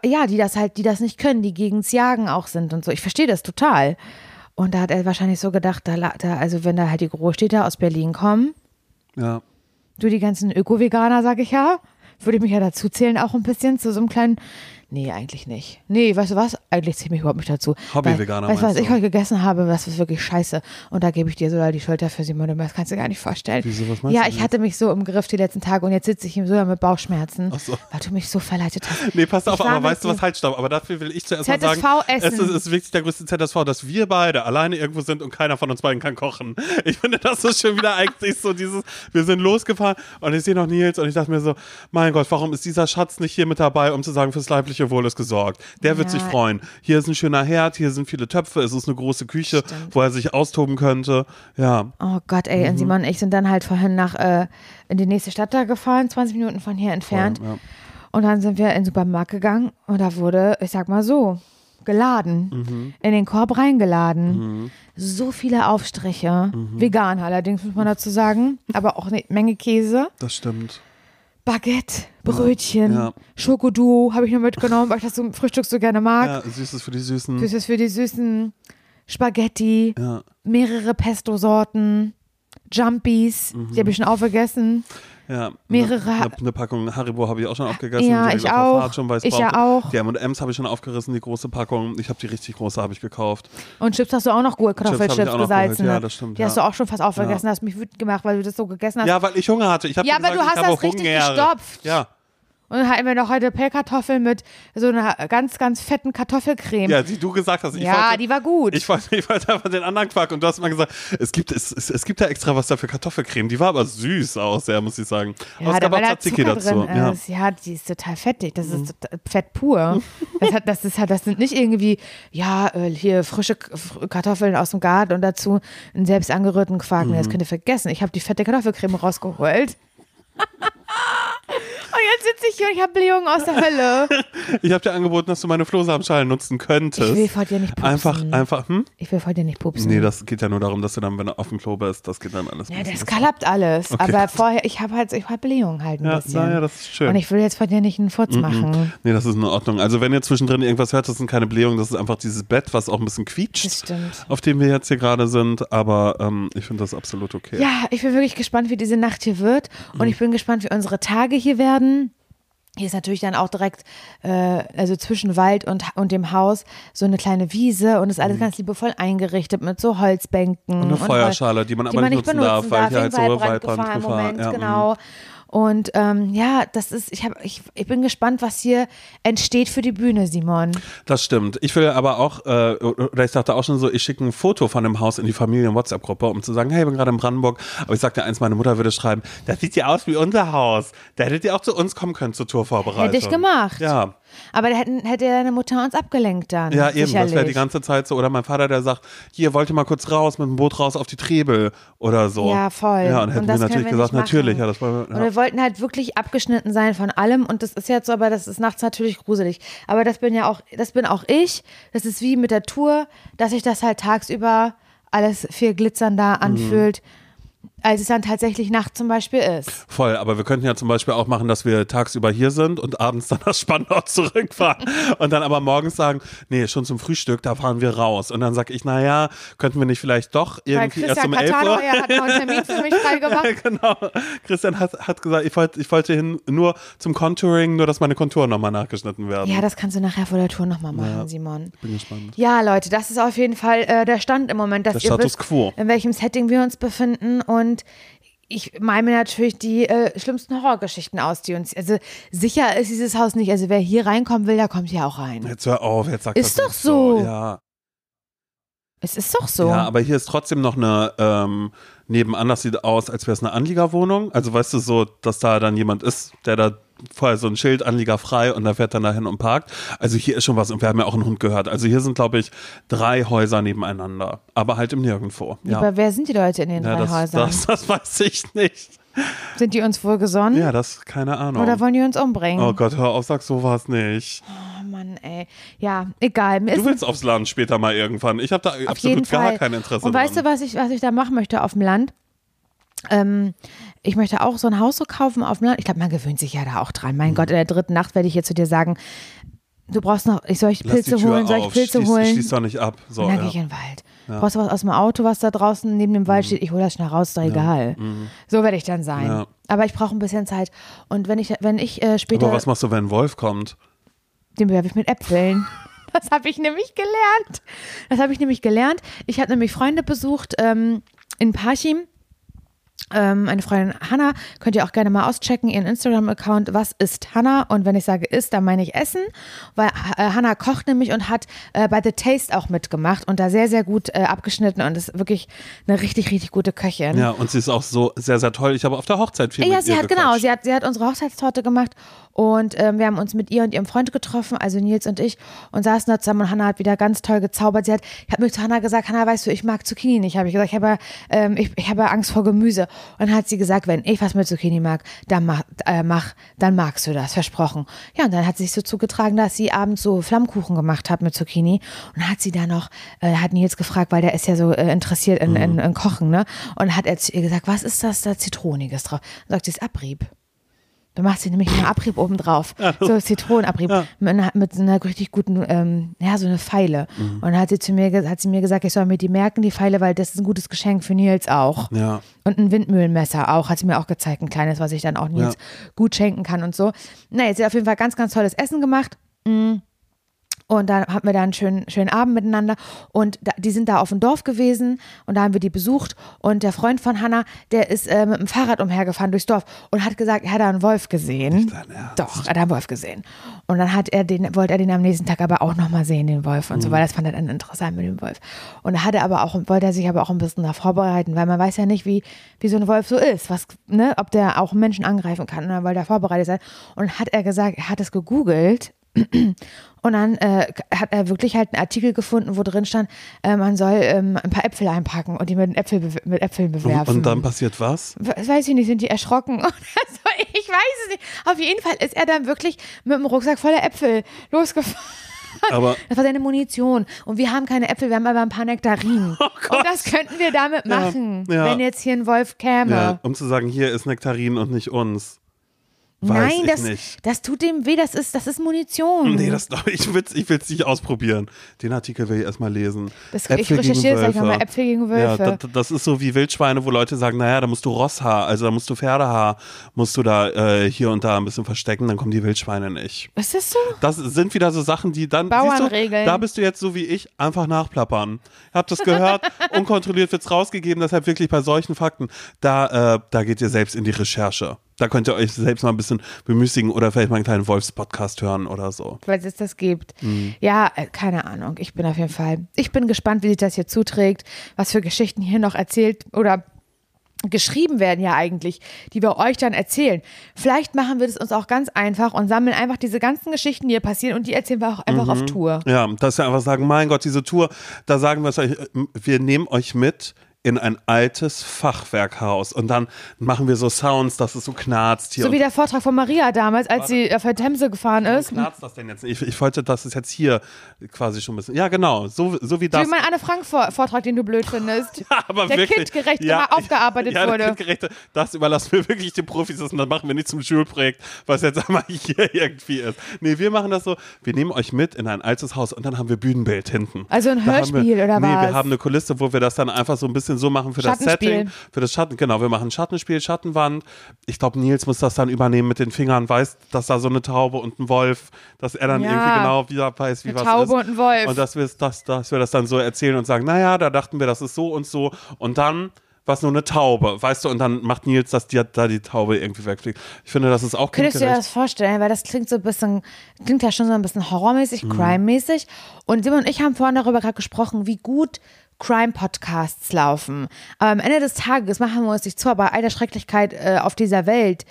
ja, die das halt, die das nicht können, die gegens Jagen auch sind und so. Ich verstehe das total. Und da hat er wahrscheinlich so gedacht, da, da, also wenn da halt die Großstädter aus Berlin kommen, ja. du die ganzen Öko-Veganer, sag ich ja, würde ich mich ja dazu zählen, auch ein bisschen zu so einem kleinen Nee, eigentlich nicht. Nee, weißt du was? Eigentlich zähle ich mich überhaupt nicht dazu. Hobby-Veganer. Weißt du, was ich heute gegessen habe? Das ist wirklich scheiße. Und da gebe ich dir so die Schulter für Simone. Das kannst du gar nicht vorstellen. Wieso, was meinst ja, du ich hatte mich so im Griff die letzten Tage und jetzt sitze ich ihm so mit Bauchschmerzen, Ach so. weil du mich so verleitet hast. Nee, pass auf, Ich aber weißt du was, halt, stopp. Aber dafür will ich zuerst ZSV mal sagen, es essen. ist, es ist wirklich der größte ZSV, dass wir beide alleine irgendwo sind und keiner von uns beiden kann kochen. Ich finde, das ist schon wieder *laughs* eigentlich so dieses, wir sind losgefahren und ich sehe noch Nils und ich dachte mir so, mein Gott, warum ist dieser Schatz nicht hier mit dabei, um zu sagen, fürs leibliche Wohl ist gesorgt. Der wird Ja. sich freuen. Hier ist ein schöner Herd, hier sind viele Töpfe, es ist eine große Küche, Stimmt. wo er sich austoben könnte. Ja, Oh Gott, ey, Mhm. und Simon und ich sind dann halt vorhin nach äh, in die nächste Stadt da gefahren, 20 Minuten von hier entfernt. ja. Und dann sind wir in den Supermarkt gegangen und da wurde, ich sag mal so, geladen, Mhm. in den Korb reingeladen. So viele Aufstriche, Mhm. vegan allerdings, muss man dazu sagen, aber auch eine Menge Käse, das stimmt. Baguette, Brötchen, Ja. Schokoduo habe ich noch mitgenommen, weil ich das zum Frühstück so gerne mag. Ja, Süßes für die Süßen. Ist für die süßen Spaghetti, Ja. mehrere Pesto-Sorten, Jumpies, die habe ich schon aufgegessen. Ja, Mehrere- Eine, eine Packung Haribo habe ich auch schon aufgegessen. Ja, ich der auch. Schon, Ich ja auch. Die M&M's habe ich schon aufgerissen, die große Packung. Ich habe die richtig große, habe ich gekauft. Und Chips hast du auch noch ich Kartoffelchips gesalzen. Ja, das stimmt, Die hast ja. du auch schon fast aufgegessen, hast mich wütend gemacht, weil du das so gegessen hast. Ja, weil ich Hunger hatte. Ich Ja, aber du hast ich das richtig Hunger. gestopft. Ja. Und dann hatten wir noch heute Pellkartoffeln mit so einer ganz, ganz fetten Kartoffelcreme. ja, die du gesagt hast. Ich Ja, wollte, die war gut. Ich wollte, ich wollte einfach den anderen Quark und du hast mal gesagt, es gibt, es, es, es gibt da extra was da für Kartoffelcreme. Die war aber süß aus, ja, muss ich sagen. Aber ja, es da gab auch Tzatziki dazu. Ja. Ja. die ist total fettig. Das Mhm. ist total Fett pur. *laughs* Das, hat, das, ist halt, das sind nicht irgendwie, ja, äh, hier frische Kartoffeln aus dem Garten und dazu einen selbst angerührten Quark. Nee, Das Mhm. könnt ihr vergessen. Ich habe die fette Kartoffelcreme rausgeholt. *laughs* und jetzt sitze ich hier und ich habe Blähungen aus der Hölle. *laughs* Ich habe dir angeboten, dass du meine Flohsamenschalen nutzen könntest. Ich will vor dir nicht pupsen. Einfach, einfach, hm? Ich will vor dir nicht pupsen. Nee, das geht ja nur darum, dass du dann, wenn du auf dem Klo bist, das geht dann alles. Ja, das klappt alles. Okay. Aber vorher, ich habe halt, ich habe Blähungen halt ein Ja, bisschen. naja, das ist schön. Und ich will jetzt von dir nicht einen Furz machen. Nee, das ist in Ordnung. Also wenn ihr zwischendrin irgendwas hört, das sind keine Blähungen, das ist einfach dieses Bett, was auch ein bisschen quietscht, Das stimmt. auf dem wir jetzt hier gerade sind. Aber ähm, ich finde das absolut okay. Ja, ich bin wirklich gespannt, wie diese Nacht hier wird. Und ich bin gespannt, wie unsere Tage hier werden. Hier ist natürlich dann auch direkt, äh, also zwischen Wald und, und dem Haus, so eine kleine Wiese und ist alles ganz liebevoll eingerichtet mit so Holzbänken. Mhm. Und eine Feuerschale, die man aber nicht nutzen darf, weil hier halt so Waldbrand Waldbrandgefahr im Gefahr- Moment, ja, mhm. genau. Und ähm, ja, das ist, ich, hab, ich, ich bin gespannt, was hier entsteht für die Bühne, Simon. Das stimmt. Ich will aber auch, äh, oder ich dachte auch schon so, ich schicke ein Foto von dem Haus in die Familien-WhatsApp-Gruppe, um zu sagen, hey, ich bin gerade in Brandenburg. Aber ich sagte eins, meine Mutter würde schreiben, das sieht ja aus wie unser Haus. Da hättet ihr auch zu uns kommen können zur Tourvorbereitung. Hätte ich gemacht. Ja. Aber da hätten, hätte deine Mutter uns abgelenkt dann. Ja, eben, sicherlich. das wäre die ganze Zeit so. Oder mein Vater, der sagt, hier, wollt ihr mal kurz raus, mit dem Boot raus auf die Trebel oder so. Ja, voll. Ja, und hätten wir das natürlich wir gesagt, natürlich, ja, das wollen wir. Und Ja. wir wollten halt wirklich abgeschnitten sein von allem und das ist jetzt so, aber das ist nachts natürlich gruselig. Aber das bin ja auch, das bin auch ich. Das ist wie mit der Tour, dass sich das halt tagsüber alles viel glitzernder Mhm. Als es dann tatsächlich Nacht zum Beispiel ist. Voll, aber wir könnten ja zum Beispiel auch machen, dass wir tagsüber hier sind und abends dann nach Spandau *laughs* zurückfahren und dann aber morgens sagen, nee, schon zum Frühstück, da fahren wir raus. Und dann sage ich, naja, könnten wir nicht vielleicht doch irgendwie erst um 11 Uhr. Ja, hat noch einen Termin für mich freigemacht. *laughs* genau. Christian hat, hat gesagt, ich wollte, ich wollte hin nur zum Contouring, nur dass meine Konturen nochmal nachgeschnitten werden. Ja, das kannst du nachher vor der Tour nochmal machen, ja, Simon. Bin gespannt. Ja, Leute, das ist auf jeden Fall äh, der Stand im Moment, dass der ihr Status wisst, quo. in welchem Setting wir uns befinden und ich meine mir natürlich die äh, schlimmsten Horrorgeschichten aus, die uns. Also sicher ist dieses Haus nicht. Also wer hier reinkommen will, der kommt hier auch rein. Jetzt hör auf, jetzt sag Ist das doch nicht so. Ja. Es ist doch so. Ja, aber hier ist trotzdem noch eine, ähm, nebenan, das sieht aus, als wäre es eine Anliegerwohnung. Also weißt du so, dass da dann jemand ist, der da vorher so ein Schild, Anlieger frei und da fährt dann dahin und parkt. Also hier ist schon was und wir haben ja auch einen Hund gehört. Also hier sind, glaube ich, drei Häuser nebeneinander, aber halt im Nirgendwo. Ja, Aber wer sind die Leute in den ja drei das, Häusern? das, das *laughs* weiß ich nicht. Sind die uns wohl gesonnen? Ja, das, keine Ahnung. Oder wollen die uns umbringen? Oh Gott, hör auf, sag sowas nicht. Oh Mann, ey. Ja, egal. Mir Du willst aufs Land später mal irgendwann. Ich habe da auf jeden absolut gar Fall. kein Interesse Und weißt du, dran. was ich, was ich da machen möchte auf dem Land? Ähm, ich möchte auch so ein Haus so kaufen auf dem Land. Ich glaube, man gewöhnt sich ja da auch dran. Mhm. Mein Gott, in der dritten Nacht werde ich jetzt zu dir sagen, du brauchst noch, ich soll ich Pilze holen, soll ich. Pilze schließ, holen? Schließ doch nicht ab. So, dann ja. gehe ich in den Wald. Brauchst du was aus dem Auto, was da draußen neben dem Wald steht? Ich hole das schnell raus, ist doch egal. So werde ich dann sein. Mhm. Ja. Aber ich brauche ein bisschen Zeit. Und wenn ich, wenn ich äh, später, Aber was machst du, wenn ein Wolf kommt? den bewerbe ich mit Äpfeln. *laughs* Das habe ich nämlich gelernt. Das habe ich nämlich gelernt. Ich habe nämlich Freunde besucht ähm, in Parchim. Ähm, eine Freundin Hanna, könnt ihr auch gerne mal auschecken, ihren Instagram-Account, was ist Hanna? Und wenn ich sage ist, dann meine ich Essen, weil äh, Hanna kocht nämlich und hat äh, bei The Taste auch mitgemacht und da sehr, sehr gut äh, abgeschnitten und ist wirklich eine richtig, richtig gute Köchin. Ja, und sie ist auch so sehr, sehr toll. Ich habe auf der Hochzeit viel Ja, mit sie ihr hat genau, gequatscht. sie hat, sie hat unsere Hochzeitstorte gemacht und ähm, wir haben uns mit ihr und ihrem Freund getroffen, also Nils und ich, und saßen da zusammen und Hannah hat wieder ganz toll gezaubert. Sie hat, ich habe mir zu Hannah gesagt, Hannah, weißt du, ich mag Zucchini nicht. Habe ich gesagt, ich habe, ähm, ich, ich habe Angst vor Gemüse. Und dann hat sie gesagt, wenn ich was mit Zucchini mag, dann mach, äh, mach, dann magst du das, versprochen. Ja, und dann hat sie sich so zugetragen, dass sie abends so Flammkuchen gemacht hat mit Zucchini. Und hat sie da noch, äh, hat Nils gefragt, weil der ist ja so äh, interessiert in, in, in Kochen, ne? Und hat er zu ihr gesagt, was ist das da Zitroniges drauf? Und sagt sie, ist Abrieb. Da macht sie nämlich einen Abrieb oben drauf. So Zitronenabrieb. Mit, einer- mit so einer richtig guten, ähm, ja, so eine Pfeile. Und dann hat sie zu mir, hat sie mir gesagt, ich soll mir die merken, die Pfeile, weil das ist ein gutes Geschenk für Nils auch. Ja. Und ein Windmühlenmesser auch, hat sie mir auch gezeigt, ein kleines, was ich dann auch Nils gut schenken kann und so. Na, jetzt hat sie auf jeden Fall ganz, ganz tolles Essen gemacht. Mm. Und dann hatten wir da einen schönen, schönen Abend miteinander. Und da, die sind da auf dem Dorf gewesen und da haben wir die besucht. Und der Freund von Hannah, der ist äh, mit dem Fahrrad umhergefahren durchs Dorf und hat gesagt, er hat da einen Wolf gesehen. Doch, er hat einen Wolf gesehen. Und dann hat er den, wollte er den am nächsten Tag aber auch nochmal sehen, den Wolf und so, weil das fand er dann interessant mit dem Wolf. Und er aber auch, wollte er sich aber auch ein bisschen da vorbereiten, weil man weiß ja nicht, wie, wie so ein Wolf so ist, was, ne, ob der auch Menschen angreifen kann, und dann wollte er vorbereitet sein. Und hat er gesagt, er hat es gegoogelt und dann äh, hat er wirklich halt einen Artikel gefunden, wo drin stand, äh, man soll ähm, ein paar Äpfel einpacken und die mit, Äpfel, mit Äpfeln bewerfen. und dann passiert was? We- weiß ich nicht, sind die erschrocken *laughs* oder so? Ich weiß es nicht. Auf jeden Fall ist er dann wirklich mit dem Rucksack voller Äpfel losgefahren. Aber Das war seine Munition. Und wir haben keine Äpfel, wir haben aber ein paar Nektarinen. *laughs* und das könnten wir damit machen, ja. wenn jetzt hier ein Wolf käme. ja, um zu sagen, hier ist Nektarin und nicht uns. Weiß Nein, ich das, nicht. das tut dem weh, das ist, das ist Munition. Nee, das, *laughs* ich will es ich will's nicht ausprobieren. Den Artikel will ich erstmal lesen. Das- ich recherchiere gleich nochmal Äpfel gegen Wölfe. Ja, das, das ist so wie Wildschweine, wo Leute sagen, naja, da musst du Rosshaar, also da musst du Pferdehaar, musst du da äh, hier und da ein bisschen verstecken, dann kommen die Wildschweine nicht. ist das so? Das sind wieder so Sachen, die dann, Bauernregeln. du, da bist du jetzt so wie ich, einfach nachplappern. Ihr habt das gehört, *laughs* unkontrolliert wird's rausgegeben, deshalb wirklich bei solchen Fakten, da, äh, da geht ihr selbst in die Recherche. Da könnt ihr euch selbst mal ein bisschen bemüßigen oder vielleicht mal einen kleinen Wolfs-Podcast hören oder so. weil es das gibt. Mhm. Ja, äh, keine Ahnung. Ich bin auf jeden Fall, ich bin gespannt, wie sich das hier zuträgt, was für Geschichten hier noch erzählt oder geschrieben werden ja eigentlich, die wir euch dann erzählen. Vielleicht machen wir das uns auch ganz einfach und sammeln einfach diese ganzen Geschichten, die hier passieren und die erzählen wir auch einfach auf Tour. Ja, dass wir einfach sagen, mein Gott, diese Tour, da sagen wir es euch, äh, wir nehmen euch mit in ein altes Fachwerkhaus und dann machen wir so Sounds, dass es so knarzt hier. So wie der Vortrag von Maria damals, als sie auf der Themse gefahren ist. knarzt das denn jetzt nicht? Ich, ich wollte, dass es jetzt hier quasi schon ein bisschen. Ja, genau. So, so wie das. Wie mein Anne Frank Vortrag, den du blöd findest. Ja, *laughs* aber der wirklich. kindgerecht Ja, immer aufgearbeitet ja, wurde. kindgerechte, das überlassen wir wirklich den Profis das und das machen wir nicht zum Schulprojekt, was jetzt einmal hier *laughs* irgendwie ist. Nee, wir machen das so, wir nehmen euch mit in ein altes Haus und dann haben wir Bühnenbild hinten. Also ein Hörspiel wir, oder nee, was? wir haben eine Kulisse, wo wir das dann einfach so ein bisschen so machen für das. Setting, für das Schatten, genau, wir machen Schattenspiel, Schattenwand. Ich glaube, Nils muss das dann übernehmen mit den Fingern, weiß, dass da so eine Taube und ein Wolf, dass er dann Ja. irgendwie genau wieder weiß, wie Eine was Taube ist. und ein Wolf. Und dass wir, das, dass wir das dann so erzählen und sagen, naja, da dachten wir, das ist so und so. Und dann war es nur eine Taube, weißt du, und dann macht Nils, dass die, da die Taube irgendwie wegfliegt. Ich finde, das ist auch Könntest du dir das vorstellen? Weil das klingt so ein bisschen, klingt ja schon so ein bisschen horrormäßig, Mhm. crime-mäßig. Und Simon und ich haben vorhin darüber gerade gesprochen, wie gut Crime-Podcasts laufen. Aber am Ende des Tages machen wir uns nicht zu, aber bei all der Schrecklichkeit äh, auf dieser Welt,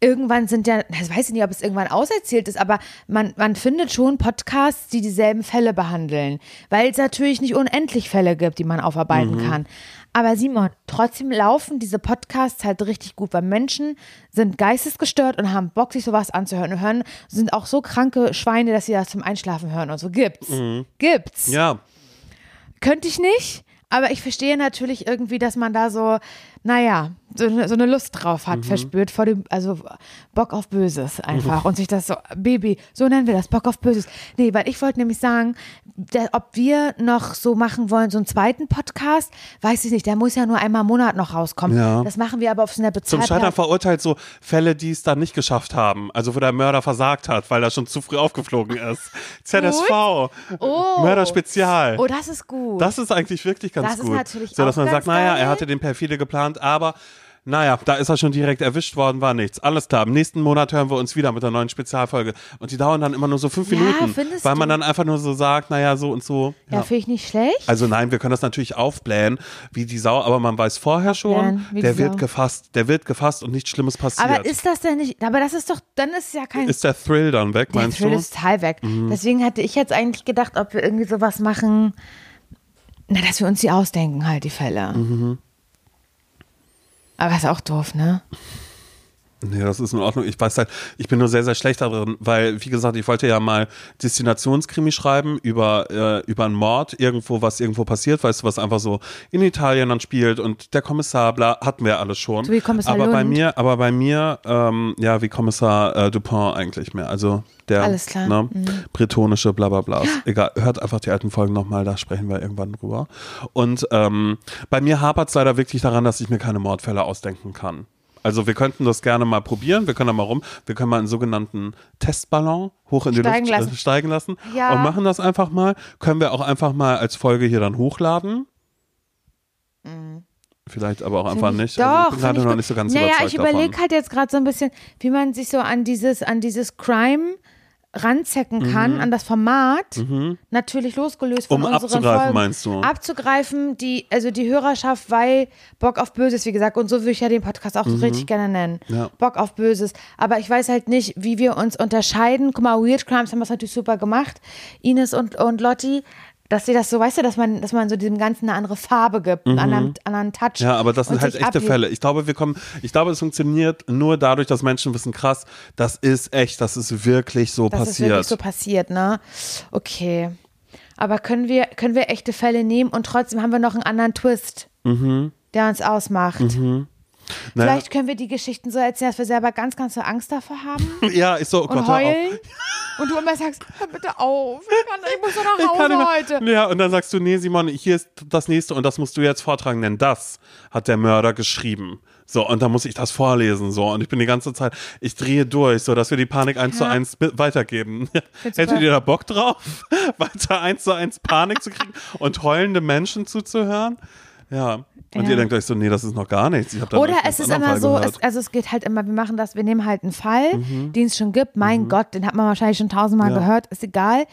irgendwann sind ja, ich weiß nicht, ob es irgendwann auserzählt ist, aber man, man findet schon Podcasts, die dieselben Fälle behandeln, weil es natürlich nicht unendlich Fälle gibt, die man aufarbeiten kann. Aber Simon, trotzdem laufen diese Podcasts halt richtig gut, weil Menschen sind geistesgestört und haben Bock, sich sowas anzuhören und hören, sind auch so kranke Schweine, dass sie das zum Einschlafen hören und so. Gibt's. Gibt's. Ja, Könnte ich nicht, aber ich verstehe natürlich irgendwie, dass man da so, naja, so, so eine Lust drauf hat, verspürt vor dem, also Bock auf Böses einfach *laughs* und sich das so, Baby, so nennen wir das, Bock auf Böses. Nee, weil ich wollte nämlich sagen, der, ob wir noch so machen wollen, so einen zweiten Podcast, weiß ich nicht, der muss ja nur einmal im Monat noch rauskommen. Ja. Das machen wir aber auf so einer zum Bezahlplattform. Scheitern verurteilt so Fälle, die es dann nicht geschafft haben. Also wo der Mörder versagt hat, weil er schon zu früh aufgeflogen ist. ZSV. Oh. Mörder Spezial. Oh, das ist gut. Das ist eigentlich wirklich ganz Das ist gut. natürlich so, dass man sagt, naja, geil. er hatte den perfide geplant, aber naja, da ist er schon direkt erwischt worden, war nichts. Alles klar. Im nächsten Monat hören wir uns wieder mit einer neuen Spezialfolge. Und die dauern dann immer nur so fünf Ja, Minuten. Weil man du? dann einfach nur so sagt, naja, so und so. ja, Ja. finde ich nicht schlecht. Also nein, wir können das natürlich aufblähen, wie die Sau, aber man weiß vorher schon, Aufblähen, wie der wird Sau. gefasst, der wird gefasst und nichts Schlimmes passiert. aber ist das denn nicht, aber das ist doch, dann ist ja kein ist der Thrill dann weg, Der meinst Thrill du? ist total weg. Mhm. Deswegen hatte ich jetzt eigentlich gedacht, ob wir irgendwie sowas machen, na, dass wir uns die ausdenken, halt, die Fälle. Mhm. Aber ist auch doof, ne? Nee, das ist in Ordnung. Ich weiß halt, ich bin nur sehr, sehr schlecht darin, weil, wie gesagt, ich wollte ja mal Destinationskrimi schreiben über, äh, über einen Mord, irgendwo, was irgendwo passiert, weißt du, was einfach so in Italien dann spielt und der Kommissar, bla, hatten wir alles schon. So wie Kommissar aber bei Lund. mir, aber bei mir, ähm, ja, wie Kommissar äh, Dupin eigentlich mehr. Also der Alles klar. Ne, Mhm. bretonische Blablabla. Egal, hört einfach die alten Folgen nochmal, da sprechen wir irgendwann drüber. Und ähm, bei mir hapert es leider wirklich daran, dass ich mir keine Mordfälle ausdenken kann. Also wir könnten das gerne mal probieren, wir können da mal rum, wir können mal einen sogenannten Testballon hoch in die Steigen Luft lassen. äh, steigen lassen Ja. und machen das einfach mal. Können wir auch einfach mal als Folge hier dann hochladen. Vielleicht aber auch einfach Mhm. Ich- nicht. also ich bin gerade noch nicht so ganz naja, überzeugt ich überlege halt jetzt gerade so ein bisschen, wie man sich so an dieses, an dieses Crime ranzecken kann, an das Format, natürlich losgelöst von Mhm. Um unseren abzugreifen, Folgen. meinst du? Abzugreifen, die, also die Hörerschaft, weil Bock auf Böses, wie gesagt, und so würde ich ja den Podcast auch so richtig gerne nennen. Mhm. Ja. Bock auf Böses. Aber ich weiß halt nicht, wie wir uns unterscheiden. Guck mal, Weird Crimes haben das natürlich super gemacht. Ines und, und Lotti, dass sie das so, weißt du, dass man, dass man so diesem Ganzen eine andere Farbe gibt, einen anderen, anderen Touch. Mhm. Ja, aber das sind halt echte abhebt. Fälle. Ich glaube, wir kommen, ich glaube, es funktioniert nur dadurch, dass Menschen wissen, krass, das ist echt, das ist wirklich so Das ist passiert. wirklich so passiert, ne? Okay. Aber können wir, können wir echte Fälle nehmen und trotzdem haben wir noch einen anderen Twist, der uns ausmacht? Mhm. Naja, Vielleicht können wir die Geschichten so erzählen, dass wir selber ganz, ganz so Angst davor haben *laughs* ja, ist so, oh Gott, und heulen. Und du immer sagst, hör bitte auf, ich, kann, ich muss doch nach *laughs* Hause heute. Ja, und dann sagst du, nee, Simon, hier ist das nächste und das musst du jetzt vortragen, denn das hat der Mörder geschrieben. So, und dann muss ich das vorlesen, so. Und ich bin die ganze Zeit, ich drehe durch, so dass wir die Panik eins zu Ja. eins bi- weitergeben. *laughs* Hättet ihr da Bock drauf, weiter eins zu eins Panik zu kriegen und heulende Menschen zuzuhören? Ja. Und Ja. ihr denkt euch so, nee, das ist noch gar nichts. Oder es ist immer Fall so, es, also es geht halt immer, wir machen das, wir nehmen halt einen Fall, Mhm. den es schon gibt, mein Gott, den hat man wahrscheinlich schon tausendmal Ja. gehört, ist egal.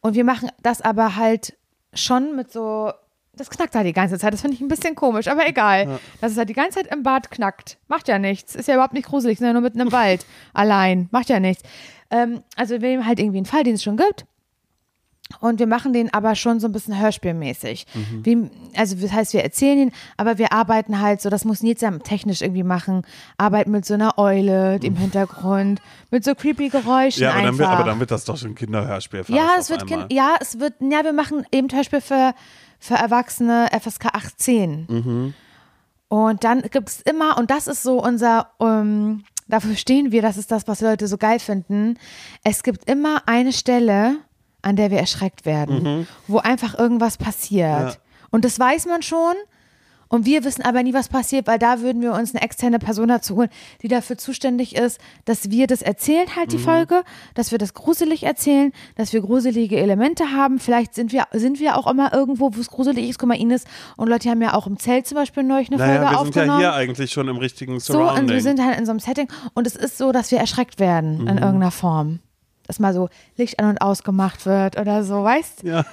Und wir machen das aber halt schon mit so, das knackt halt die ganze Zeit, das finde ich ein bisschen komisch, aber egal. Dass es halt die ganze Zeit im Bad knackt, macht ja nichts, ist ja überhaupt nicht gruselig, ja nur mitten im *laughs* Wald, allein, macht ja nichts. Ähm, also wir nehmen halt irgendwie einen Fall, den es schon gibt Und wir machen den aber schon so ein bisschen hörspielmäßig. Wie, also das heißt, wir erzählen ihn, aber wir arbeiten halt so, das muss Nils ja technisch irgendwie machen, arbeiten mit so einer Eule im Hintergrund, mit so creepy Geräuschen Ja, aber dann, einfach. wird, aber dann wird das doch schon Kinderhörspiel. ja, es wird, kind, ja, es wird, ja, wir machen eben Hörspiel für, für Erwachsene FSK 18. Mhm. Und dann gibt es immer, und das ist so unser, ähm, dafür stehen wir, das ist das, was die Leute so geil finden. Es gibt immer eine Stelle, an der wir erschreckt werden, wo einfach irgendwas passiert. Mhm. Ja. Und das weiß man schon. Und wir wissen aber nie, was passiert, weil da würden wir uns eine externe Person dazu holen, die dafür zuständig ist, dass wir das erzählen, halt die Mhm. Folge, dass wir das gruselig erzählen, dass wir gruselige Elemente haben. Vielleicht sind wir, sind wir auch immer irgendwo, wo es gruselig ist. Guck mal, Ines und Leute haben ja auch im Zelt zum Beispiel neulich eine Naja, Folge wir sind aufgenommen. ja hier eigentlich schon im richtigen so, Surrounding. und wir sind halt in so einem Setting und es ist so, dass wir erschreckt werden Mhm. in irgendeiner Form. Dass mal so Licht an und ausgemacht wird oder so, weißt ja.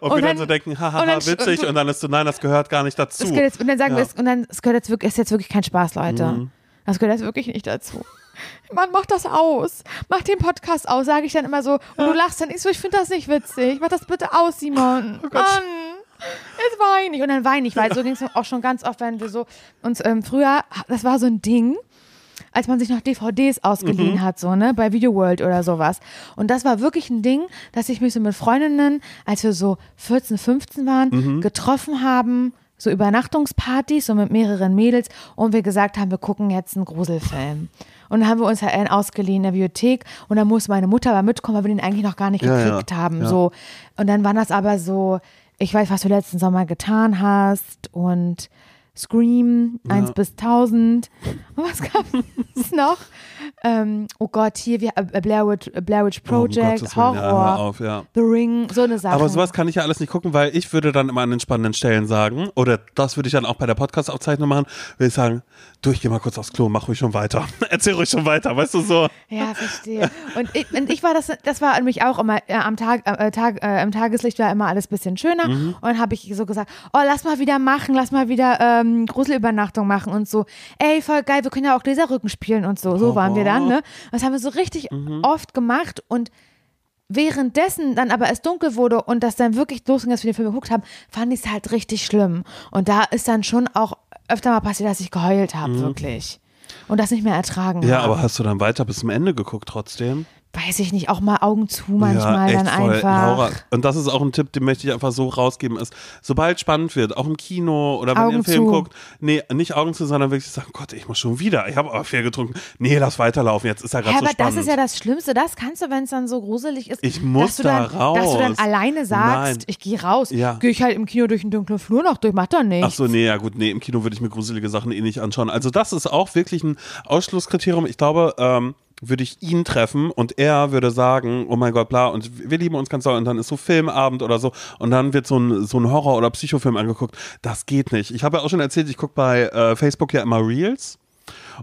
Und, Und wir dann, dann- so denken, haha, und dann- witzig, und dann ist so, nein, das gehört gar nicht dazu. Jetzt, und dann sagen Ja. wir es, und dann es gehört jetzt wirklich, ist jetzt wirklich kein Spaß, Leute. Mhm. Das gehört jetzt wirklich nicht dazu. Mann, mach das aus. Mach den Podcast aus, sage ich dann immer so. Und du lachst dann, ich so, ich finde das nicht witzig. Mach das bitte aus, Simon. Oh Mann. Jetzt weine ich. Und dann weine ich, weil so ging es auch schon ganz oft, wenn wir so uns ähm, früher, das war so ein Ding, als man sich noch DVDs ausgeliehen Mhm. hat, so, ne, bei Video World oder sowas. Und das war wirklich ein Ding, dass ich mich so mit Freundinnen, als wir so 14, 15 waren, Mhm. getroffen haben, so Übernachtungspartys, so mit mehreren Mädels, und wir gesagt haben, wir gucken jetzt einen Gruselfilm. Und dann haben wir uns halt einen ausgeliehen in der Bibliothek und dann musste meine Mutter aber mitkommen, weil wir den eigentlich noch gar nicht Ja, ja, gekriegt haben. ja. So. Und dann war das aber so, ich weiß, was du letzten Sommer getan hast und Scream 1 bis 1000. Und *laughs* was gab es *laughs* noch? Ähm, oh Gott, hier, wir, äh, Blair, Witch, äh, Blair Witch Oh, Project, Gottes Willen, ja, Horror, auf, ja. The Ring, so eine Sache. Aber sowas kann ich ja alles nicht gucken, weil ich würde dann immer an den spannenden Stellen sagen, oder das würde ich dann auch bei der Podcast-Aufzeichnung machen, würde ich sagen, du, ich geh mal kurz aufs Klo, mach ruhig schon weiter. *laughs* Erzähl ruhig schon weiter, weißt du so. Ja, verstehe. Und ich, und ich war das, das war nämlich auch immer äh, am Tag, äh, Tag äh, im Tageslicht war immer alles ein bisschen schöner. Mhm. Und habe ich so gesagt, oh, lass mal wieder machen, lass mal wieder ähm, Gruselübernachtung machen und so. Ey, voll geil, wir können ja auch Laserrücken spielen und so. So waren wir dann, ne? Das haben wir so richtig Mhm. oft gemacht und Währenddessen dann aber es dunkel wurde und das dann wirklich losging, dass wir den Film geguckt haben, fand ich es halt richtig schlimm. Und da ist dann schon auch öfter mal passiert, dass ich geheult habe, wirklich. Und das nicht mehr ertragen Mhm. Ja, habe. aber hast du dann weiter bis zum Ende geguckt trotzdem? Weiß ich nicht, auch mal Augen zu manchmal ja, dann voll. einfach. Laura, und das ist auch ein Tipp, den möchte ich einfach so rausgeben, ist, sobald spannend wird, auch im Kino oder wenn ihr Augen einen Film zu. guckt, nee, nicht Augen zu, sondern wirklich sagen, Gott, ich muss schon wieder, ich habe aber viel getrunken. Nee, lass weiterlaufen, jetzt ist ja gerade Ja, so aber spannend. das ist ja das Schlimmste. Das kannst du, wenn es dann so gruselig ist. Ich muss dass du dann, da Dass du dann raus. alleine sagst, Nein. ich gehe raus. Ja. Gehe ich halt im Kino durch den dunklen Flur noch durch, macht doch nichts. Ach so, nee, ja gut, nee, im Kino würde ich mir gruselige Sachen eh nicht anschauen. Also das ist auch wirklich ein Ausschlusskriterium. Ich glaube, ähm, würde ich ihn treffen und er würde sagen, oh mein Gott, bla, und wir lieben uns ganz doll und dann ist so Filmabend oder so und dann wird so ein, so ein Horror- oder Psychofilm angeguckt. Das geht nicht. Ich habe ja auch schon erzählt, ich gucke bei äh, Facebook ja immer Reels.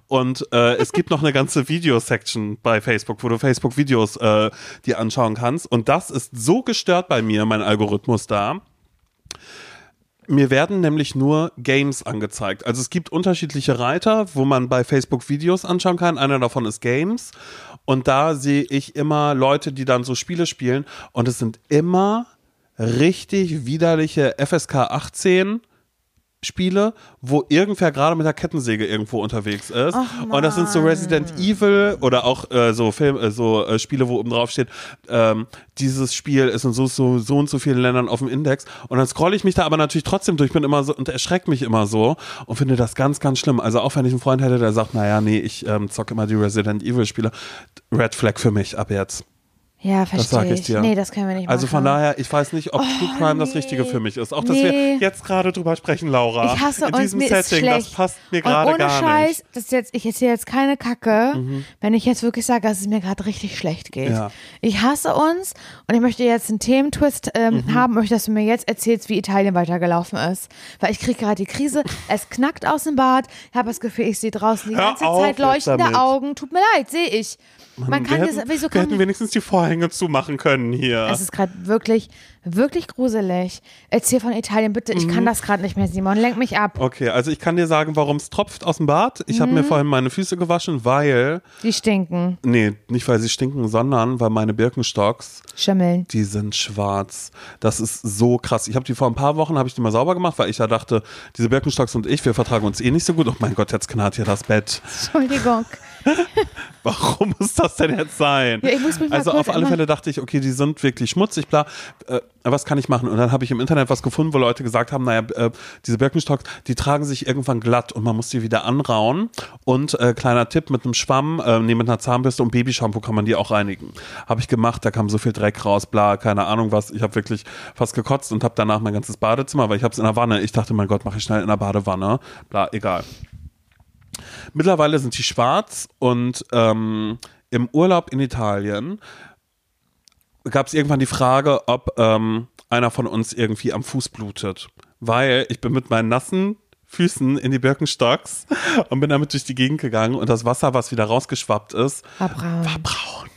Und äh, es gibt noch eine ganze Video-Section bei Facebook, wo du Facebook-Videos äh, dir anschauen kannst. Und das ist so gestört bei mir, mein Algorithmus da. Mir werden nämlich nur Games angezeigt. Also es gibt unterschiedliche Reiter, wo man bei Facebook Videos anschauen kann. Einer davon ist Games. Und da sehe ich immer Leute, die dann so Spiele spielen. Und es sind immer richtig widerliche FSK 18 Spiele, wo irgendwer gerade mit der Kettensäge irgendwo unterwegs ist. und das sind so Resident Evil oder auch äh, so Film, äh, so äh, Spiele, wo oben drauf steht, ähm, dieses Spiel ist in so, so, so und so vielen Ländern auf dem Index. Und dann scrolle ich mich da aber natürlich trotzdem durch, bin immer so und erschreckt mich immer so und finde das ganz, ganz schlimm. Also auch wenn ich einen Freund hätte, der sagt, naja, nee, ich ähm, zocke immer die Resident Evil Spiele. Red Flag für mich ab jetzt. Ja, Das verstehe sage ich dir. Nee, das können wir nicht Also machen. von daher, ich weiß nicht, ob True Crime das nee. Richtige für mich ist. Auch, dass Nee. wir jetzt gerade drüber sprechen, Laura. Ich hasse In uns, diesem mir Setting, ist das schlecht. passt mir gerade ohne gar Scheiß, nicht. Mhm. Das ist jetzt, ich erzähle jetzt keine Kacke, wenn ich jetzt wirklich sage, dass es mir gerade richtig schlecht geht. Ja. Ich hasse uns und ich möchte jetzt einen Thementwist ähm, Mhm. haben, möchte, dass du mir jetzt erzählst, wie Italien weitergelaufen ist. Weil ich kriege gerade die Krise, *laughs* es knackt aus dem Bad, ich habe das Gefühl, ich sehe draußen die Hör ganze auf Zeit leuchtende. Augen. Tut mir leid, sehe ich. Man kann wir das, hätten, wieso wir hätten wenigstens die Vorhänge zumachen können hier. Es ist gerade wirklich, wirklich gruselig. Erzähl von Italien, bitte. Ich Mhm. kann das gerade nicht mehr, Simon. Lenk mich ab. Okay, also ich kann dir sagen, warum es tropft aus dem Bad. Ich Mhm. habe mir vorhin meine Füße gewaschen, weil, Die stinken. nee, nicht weil sie stinken, sondern weil meine Birkenstocks, Schimmeln. die sind schwarz. Das ist so krass. Ich habe die vor ein paar Wochen, habe ich die mal sauber gemacht, weil ich ja dachte, diese Birkenstocks und ich, wir vertragen uns eh nicht so gut. Oh mein Gott, jetzt knarrt hier das Bett. *laughs* Entschuldigung. *laughs* Warum muss das denn jetzt sein? Ja, also auf alle Fälle dachte ich, okay, die sind wirklich schmutzig, bla. Äh, was kann ich machen? Und dann habe ich im Internet was gefunden, wo Leute gesagt haben, naja, äh, diese Birkenstocks, die tragen sich irgendwann glatt und man muss die wieder anrauen. Und äh, kleiner Tipp, mit einem Schwamm, äh, nee, mit einer Zahnbürste und Babyshampoo kann man die auch reinigen. Habe ich gemacht, da kam so viel Dreck raus, bla, keine Ahnung was. Ich habe wirklich fast gekotzt und habe danach mein ganzes Badezimmer, weil ich habe es in der Wanne. Ich dachte, mein Gott, mache ich schnell in der Badewanne. Bla, egal. Mittlerweile sind die schwarz und ähm, im Urlaub in Italien gab es irgendwann die Frage, ob ähm, einer von uns irgendwie am Fuß blutet. Weil ich bin mit meinen nassen Füßen in die Birkenstocks *laughs* und bin damit durch die Gegend gegangen und das Wasser, was wieder rausgeschwappt ist, War braun. war braun.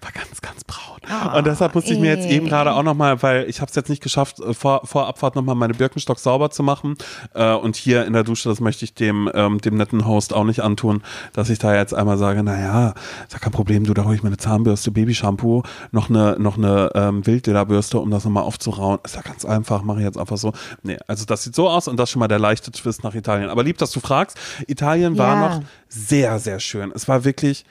War ganz, ganz braun. Oh, und deshalb musste ich mir jetzt eben gerade auch nochmal, weil ich habe es jetzt nicht geschafft, äh, vor, vor Abfahrt nochmal meine Birkenstocks sauber zu machen. Äh, und hier in der Dusche, das möchte ich dem, ähm, dem netten Host auch nicht antun, dass ich da jetzt einmal sage, naja, ist ja kein Problem, du, da hole ich mir eine Zahnbürste, Babyshampoo, noch eine, noch eine ähm, Wildlederbürste, um das nochmal aufzurauen. Ist ja ganz einfach, mache ich jetzt einfach so. Nee, also das sieht so aus und das ist schon mal der leichte Twist nach Italien. Aber lieb, dass du fragst. Italien war Ja. noch sehr, sehr schön. Es war wirklich.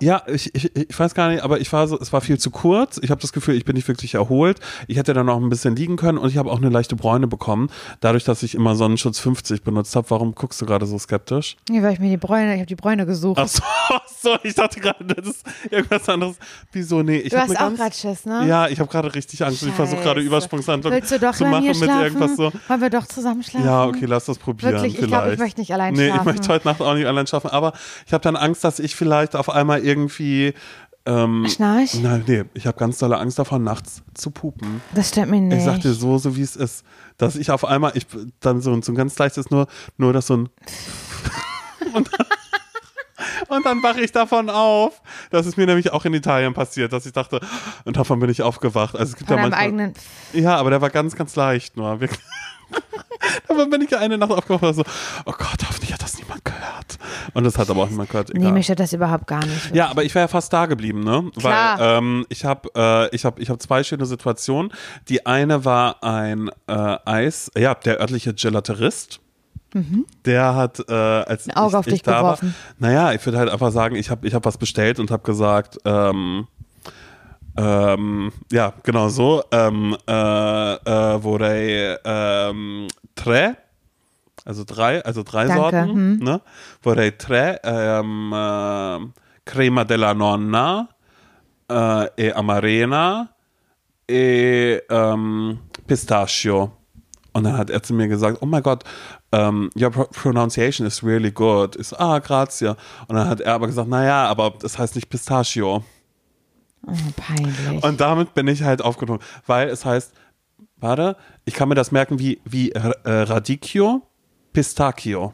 Ja, ich, ich, ich weiß gar nicht, aber ich war so, es war viel zu kurz. Ich habe das Gefühl, ich bin nicht wirklich erholt. Ich hätte dann noch ein bisschen liegen können und ich habe auch eine leichte Bräune bekommen, dadurch, dass ich immer Sonnenschutz 50 benutzt habe. Warum guckst du gerade so skeptisch? Nee, weil ich mir die Bräune, ich habe die Bräune gesucht. Ach so, so, ich dachte gerade, das ist irgendwas anderes. Wieso? Nee, ich du habe auch gerade Schiss, ne? Ja, ich habe gerade richtig Angst. Ich versuche gerade Scheiße. Übersprungshandlung Willst du doch zu machen mit schlafen? irgendwas so. Wollen wir doch zusammen schlafen? Ja, okay, lass das probieren. Wirklich? Ich glaube, ich möchte nicht allein nee, schlafen. ich möchte heute Nacht auch nicht allein schlafen, aber ich habe dann Angst, dass ich vielleicht auf einmal irgendwie. Ähm, Schnarch? Nein, nee, ich habe ganz dolle Angst davor, nachts zu pupen. Das stimmt mir nicht. Ich sag dir so, so wie es ist, dass ich auf einmal, ich dann so, so ein ganz leichtes nur, nur das so ein *laughs* und, und dann wache ich davon auf. Das ist mir nämlich auch in Italien passiert, dass ich dachte, und davon bin ich aufgewacht. Also es gibt Von ja manchmal, eigenen. ja, aber der war ganz, ganz leicht nur. Aber *laughs* bin ich eine Nacht aufgewacht und so, oh Gott, hoffentlich hat das niemand gehört. Und das hat aber auch niemand gehört. Nee, Egal. mich stört das überhaupt gar nicht. Ja, aber ich wäre ja fast da geblieben, ne? Klar. Weil ähm, ich habe äh, ich hab, ich hab zwei schöne Situationen. Die eine war ein äh, Eis, ja, der örtliche Gelaterist. Der hat, äh, als Mhm. Ein Auge ich, auf ich dich da geworfen. war, naja, ich würde halt einfach sagen, ich habe ich hab was bestellt und habe gesagt, ähm, ähm, ja, genau so, ähm, äh, äh, vorrei ähm, tre, also drei, also drei Danke, Sorten, hm. ne? Vorrei tre, ähm, äh, crema della nonna, äh, e amarena, e ähm, pistachio. Und dann hat er zu mir gesagt, oh mein Gott, um, your pro pronunciation is really good. Ich so, ah, grazie. Und dann hat er aber gesagt, naja, aber das heißt nicht Pistachio. Oh, peinlich. Und damit bin ich halt aufgenommen, weil es heißt, warte, ich kann mir das merken wie, wie äh, Radicchio, Pistachio.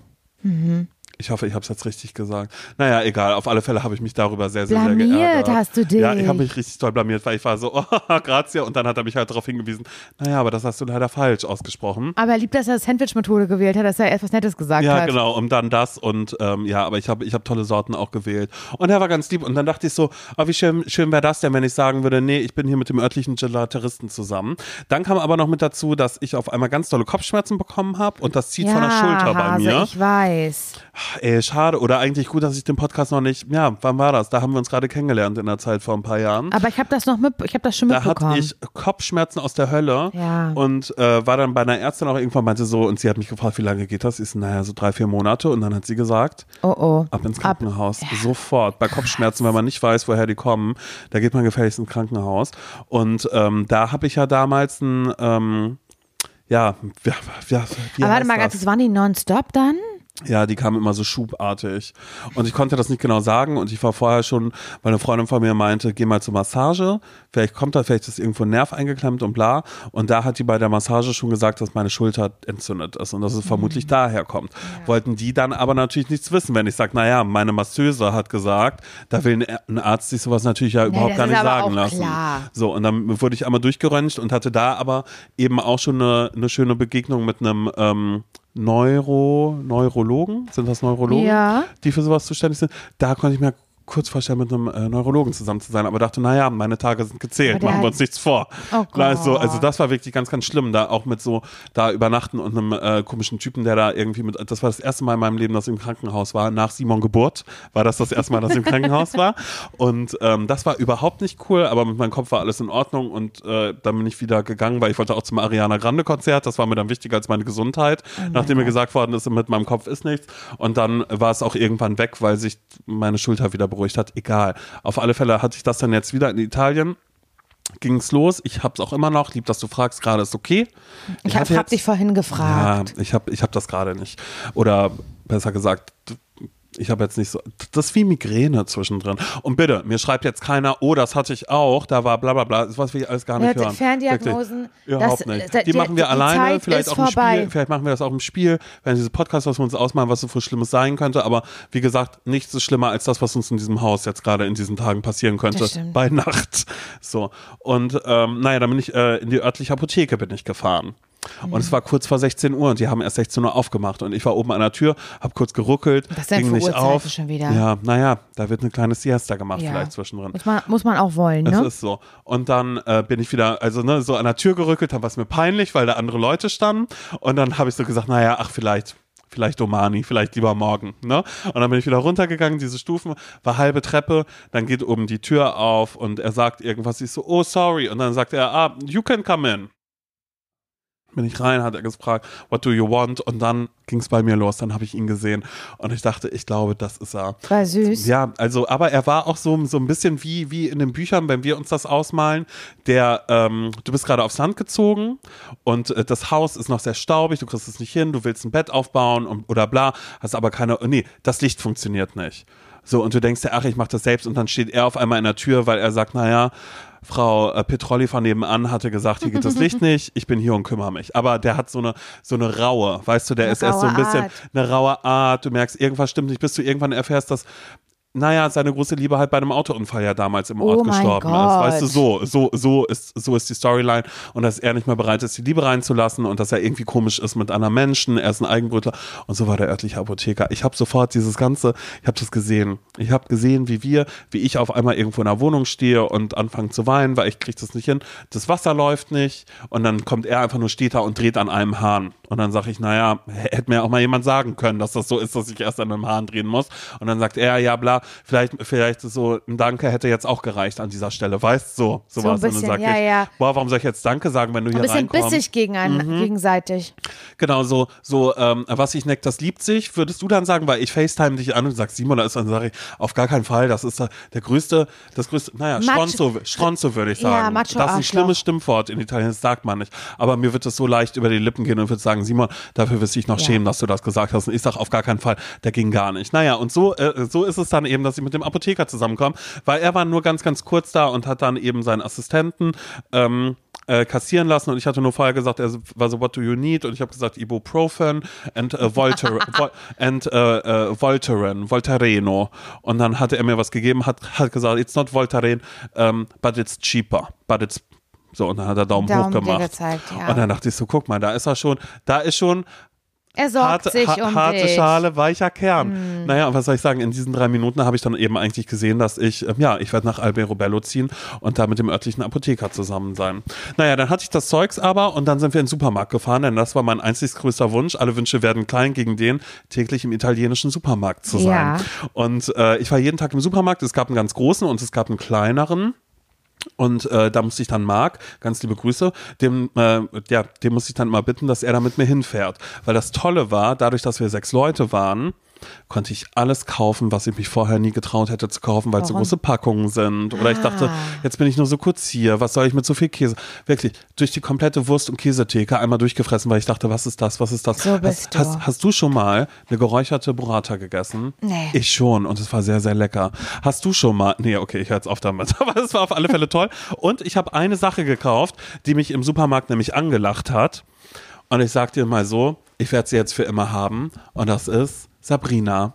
Ich hoffe, ich habe es jetzt richtig gesagt. Naja, egal. Auf alle Fälle habe ich mich darüber sehr, sehr, sehr Blamiert geärgert. hast du dich. Ja, ich habe mich richtig toll blamiert, weil ich war so, *laughs* oh, grazie. Und dann hat er mich halt darauf hingewiesen, naja, aber das hast du leider falsch ausgesprochen. aber er liebt, dass er Sandwich-Methode gewählt hat, dass er etwas Nettes gesagt Ja, hat. genau, und dann das und ähm, ja, aber ich habe ich hab tolle Sorten auch gewählt. Und er war ganz lieb und dann dachte ich so, oh, wie schön, schön wäre das denn, wenn ich sagen würde, nee, ich bin hier mit dem örtlichen Gelateristen zusammen. Dann kam aber noch mit dazu, dass ich auf einmal ganz tolle Kopfschmerzen bekommen habe und das zieht Ja, von der Schulter bei Hase, mir. ich weiß. Ey, schade. Oder eigentlich gut, dass ich den Podcast noch nicht, ja, wann war das? Da haben wir uns gerade kennengelernt in der Zeit vor ein paar Jahren. Aber ich habe das noch mit, ich habe das schon Da mitbekommen. hatte ich Kopfschmerzen aus der Hölle Ja. und äh, war dann bei einer Ärztin auch irgendwann meinte so, und sie hat mich gefragt, wie lange geht das? So, naja, so drei, vier Monate. Und dann hat sie gesagt, oh oh. ab ins Krankenhaus. Sofort. Bei Kopfschmerzen, wenn man nicht weiß, woher die kommen, da geht man gefälligst ins Krankenhaus. Und ähm, da habe ich ja damals ein, ähm, ja, ja, ja Aber warte mal das? kurz, waren die nonstop dann? Ja, die kamen immer so schubartig. Und ich konnte das nicht genau sagen. Und ich war vorher schon, weil eine Freundin von mir meinte, geh mal zur Massage. Vielleicht kommt da, vielleicht ist irgendwo ein Nerv eingeklemmt und bla. Und da hat die bei der Massage schon gesagt, dass meine Schulter entzündet ist und dass es vermutlich daher kommt. Wollten die dann aber natürlich nichts wissen, wenn ich sage, naja, meine Masseuse hat gesagt, da will ein- Arzt sich sowas natürlich ja überhaupt das gar nicht sagen lassen. klar. So, und dann wurde ich einmal durchgeröntgt und hatte da aber eben auch schon eine, eine schöne Begegnung mit einem ähm, Neuro, Neurologen. Sind das Neurologen? Ja. die für sowas zuständig sind. Da konnte ich mir kurz vorstellen, mit einem äh, Neurologen zusammen zu sein, aber dachte, naja, meine Tage sind gezählt, machen wir uns nichts vor. Oh also, also Gott. das war wirklich ganz, ganz schlimm, da auch mit so, da übernachten und einem äh, komischen Typen, der da irgendwie mit, das war das erste Mal in meinem Leben, dass ich im Krankenhaus war, nach Simon Geburt war das das erste Mal, dass ich im Krankenhaus war. Und ähm, das war überhaupt nicht cool, aber mit meinem Kopf war alles in Ordnung und äh, dann bin ich wieder gegangen, weil ich wollte auch zum Ariana Grande Konzert, das war mir dann wichtiger als meine Gesundheit, nachdem mir gesagt worden ist, mit meinem Kopf ist nichts. Und dann war es auch irgendwann weg, weil sich meine Schulter wieder beruhigt hat, egal. Auf alle Fälle hatte ich das dann jetzt wieder in Italien. Ging es los. Ich habe es auch immer noch. Lieb, dass du fragst. Gerade ist okay. Ich habe hatte hab dich vorhin gefragt. ja, ich habe ich hab das gerade nicht. Oder besser gesagt, ich habe jetzt nicht so. Das ist wie Migräne zwischendrin. Und bitte, mir schreibt jetzt keiner, oh, das hatte ich auch, da war bla bla bla. Das was wir alles gar nicht Ja, hören. Ferndiagnosen. Überhaupt nicht. Die die- machen wir die alleine, Zeit vielleicht auch im vorbei. Spiel. Vielleicht machen wir das auch im Spiel, wenn dieses Podcast, was wir uns ausmalen, was so viel Schlimmes sein könnte. Aber wie gesagt, nichts ist schlimmer als das, was uns in diesem Haus jetzt gerade in diesen Tagen passieren könnte. Bei Nacht. So. Und ähm, naja, dann bin ich äh, in die örtliche Apotheke bin ich gefahren. Und es war kurz vor 16 Uhr und die haben erst 16 Uhr aufgemacht. Und ich war oben an der Tür, habe kurz geruckelt, Was ging nicht Uhrzeiten auf. schon wieder? Ja, naja, da wird eine kleine Siesta gemacht Ja. vielleicht zwischendrin. Muss, man, muss man auch wollen, Es ne? ist so. Und dann äh, bin ich wieder, also ne, so an der Tür gerückelt, dann war es mir peinlich, weil da andere Leute standen. Und dann habe ich so gesagt, naja, ach, vielleicht. Vielleicht Domani, vielleicht lieber morgen. Ne? Und dann bin ich wieder runtergegangen, diese Stufen, war halbe Treppe, dann geht oben die Tür auf und er sagt irgendwas, ich so, oh sorry. Und dann sagt er, ah, you can come in. Bin ich rein, hat er gefragt, what do you want? Und dann ging es bei mir los, dann habe ich ihn gesehen und ich dachte, ich glaube, das ist er. War süß. Ja, also, aber er war auch so, so ein bisschen wie, wie in den Büchern, wenn wir uns das ausmalen. Der, ähm, du bist gerade aufs Land gezogen und äh, das Haus ist noch sehr staubig, du kriegst es nicht hin, du willst ein Bett aufbauen und, oder bla, hast aber keine, nee, das Licht funktioniert nicht. So, und du denkst dir, ach, ich mach das selbst und dann steht er auf einmal in der Tür, weil er sagt, naja, Frau äh, Petrolli von nebenan hatte gesagt, hier geht das Licht *laughs* nicht, ich bin hier und kümmere mich. Aber der hat so eine, so eine raue, weißt du, der Eine ist erst so ein bisschen Art. eine raue Art, du merkst, irgendwas stimmt nicht, bis du irgendwann erfährst, dass naja, seine große Liebe halt bei einem Autounfall ja damals im Ort Oh gestorben ist. Weißt du, so, so, so ist, so ist die Storyline und dass er nicht mehr bereit ist, die Liebe reinzulassen und dass er irgendwie komisch ist mit anderen Menschen. Er ist ein Eigenbrötler und so war der örtliche Apotheker. Ich habe sofort dieses Ganze, ich habe das gesehen. Ich habe gesehen, wie wir, wie ich auf einmal irgendwo in der Wohnung stehe und anfange zu weinen, weil ich kriege das nicht hin. Das Wasser läuft nicht und dann kommt er einfach nur steht da und dreht an einem Hahn. Und dann sage ich, naja, hätte mir auch mal jemand sagen können, dass das so ist, dass ich erst an einem Hahn drehen muss. Und dann sagt er, ja, bla, vielleicht, vielleicht so ein Danke hätte jetzt auch gereicht an dieser Stelle, weißt so, So ein und dann bisschen, sag ja, ich, ja. boah, warum soll ich jetzt Danke sagen, wenn du Ein hier bisschen reinkommst? bissig gegen an, Mhm. gegenseitig. Genau, so, so, ähm, was ich neck, das liebt sich, würdest du dann sagen, weil ich FaceTime dich an und sagst, Simon, da ist dann sage ich, auf gar keinen Fall, das ist der, der größte, das größte, naja, Stronzo, Stronzo würde ich Ja, sagen. Macho das ist ein schlimmes Stimmwort in Italien, das sagt man nicht. Aber mir wird es so leicht über die Lippen gehen und würde sagen, Simon, dafür wirst du dich noch Ja. schämen, dass du das gesagt hast. Und ich sage, auf gar keinen Fall, der ging gar nicht. Naja, und so, äh, so ist es dann eben, dass ich mit dem Apotheker zusammenkomme, weil er war nur ganz, ganz kurz da und hat dann eben seinen Assistenten, ähm, äh, kassieren lassen und ich hatte nur vorher gesagt, er war so, what do you need? Und ich habe gesagt, Ibuprofen and uh, Voltaren, Vol and uh, uh, Voltaren, Voltareno. Und dann hatte er mir was gegeben, hat, hat gesagt, it's not Voltaren, um, but it's cheaper, but it's so, und dann hat er Daumen, Daumen hoch gemacht. gezeigt, ja. Und dann dachte ich so, guck mal, da ist er schon, da ist schon Er sorgt harte, sich ha um harte dich. Schale, weicher Kern. Naja, und was soll ich sagen? In diesen drei Minuten habe ich dann eben eigentlich gesehen, dass ich, ähm, ja, ich werde nach Albero Bello ziehen und da mit dem örtlichen Apotheker zusammen sein. Naja, dann hatte ich das Zeugs aber und dann sind wir in den Supermarkt gefahren, denn das war mein einzig größter Wunsch. Alle Wünsche werden klein gegen den, täglich im italienischen Supermarkt zu sein. Ja. Und äh, ich war jeden Tag im Supermarkt. Es gab einen ganz großen und es gab einen kleineren. Und äh, da musste ich dann Marc, ganz liebe Grüße, dem, äh, ja, dem musste ich dann mal bitten, dass er da mit mir hinfährt. Weil das Tolle war, dadurch, dass wir sechs Leute waren, konnte ich alles kaufen, was ich mich vorher nie getraut hätte zu kaufen, weil es so große Packungen sind. Oder ich dachte, Ah. jetzt bin ich nur so kurz hier, was soll ich mit so viel Käse? Wirklich, durch die komplette Wurst- und Käsetheke einmal durchgefressen, weil ich dachte, was ist das, was ist das? So hast, du. Hast, hast du schon mal eine geräucherte Burrata gegessen? Nee. Ich schon und es war sehr, sehr lecker. Hast du schon mal, nee, okay, ich höre jetzt auf damit, *laughs* aber es war auf alle Fälle toll. Und ich habe eine Sache gekauft, die mich im Supermarkt nämlich angelacht hat. Und ich sag dir mal so, ich werde sie jetzt für immer haben. Und das ist Sabrina.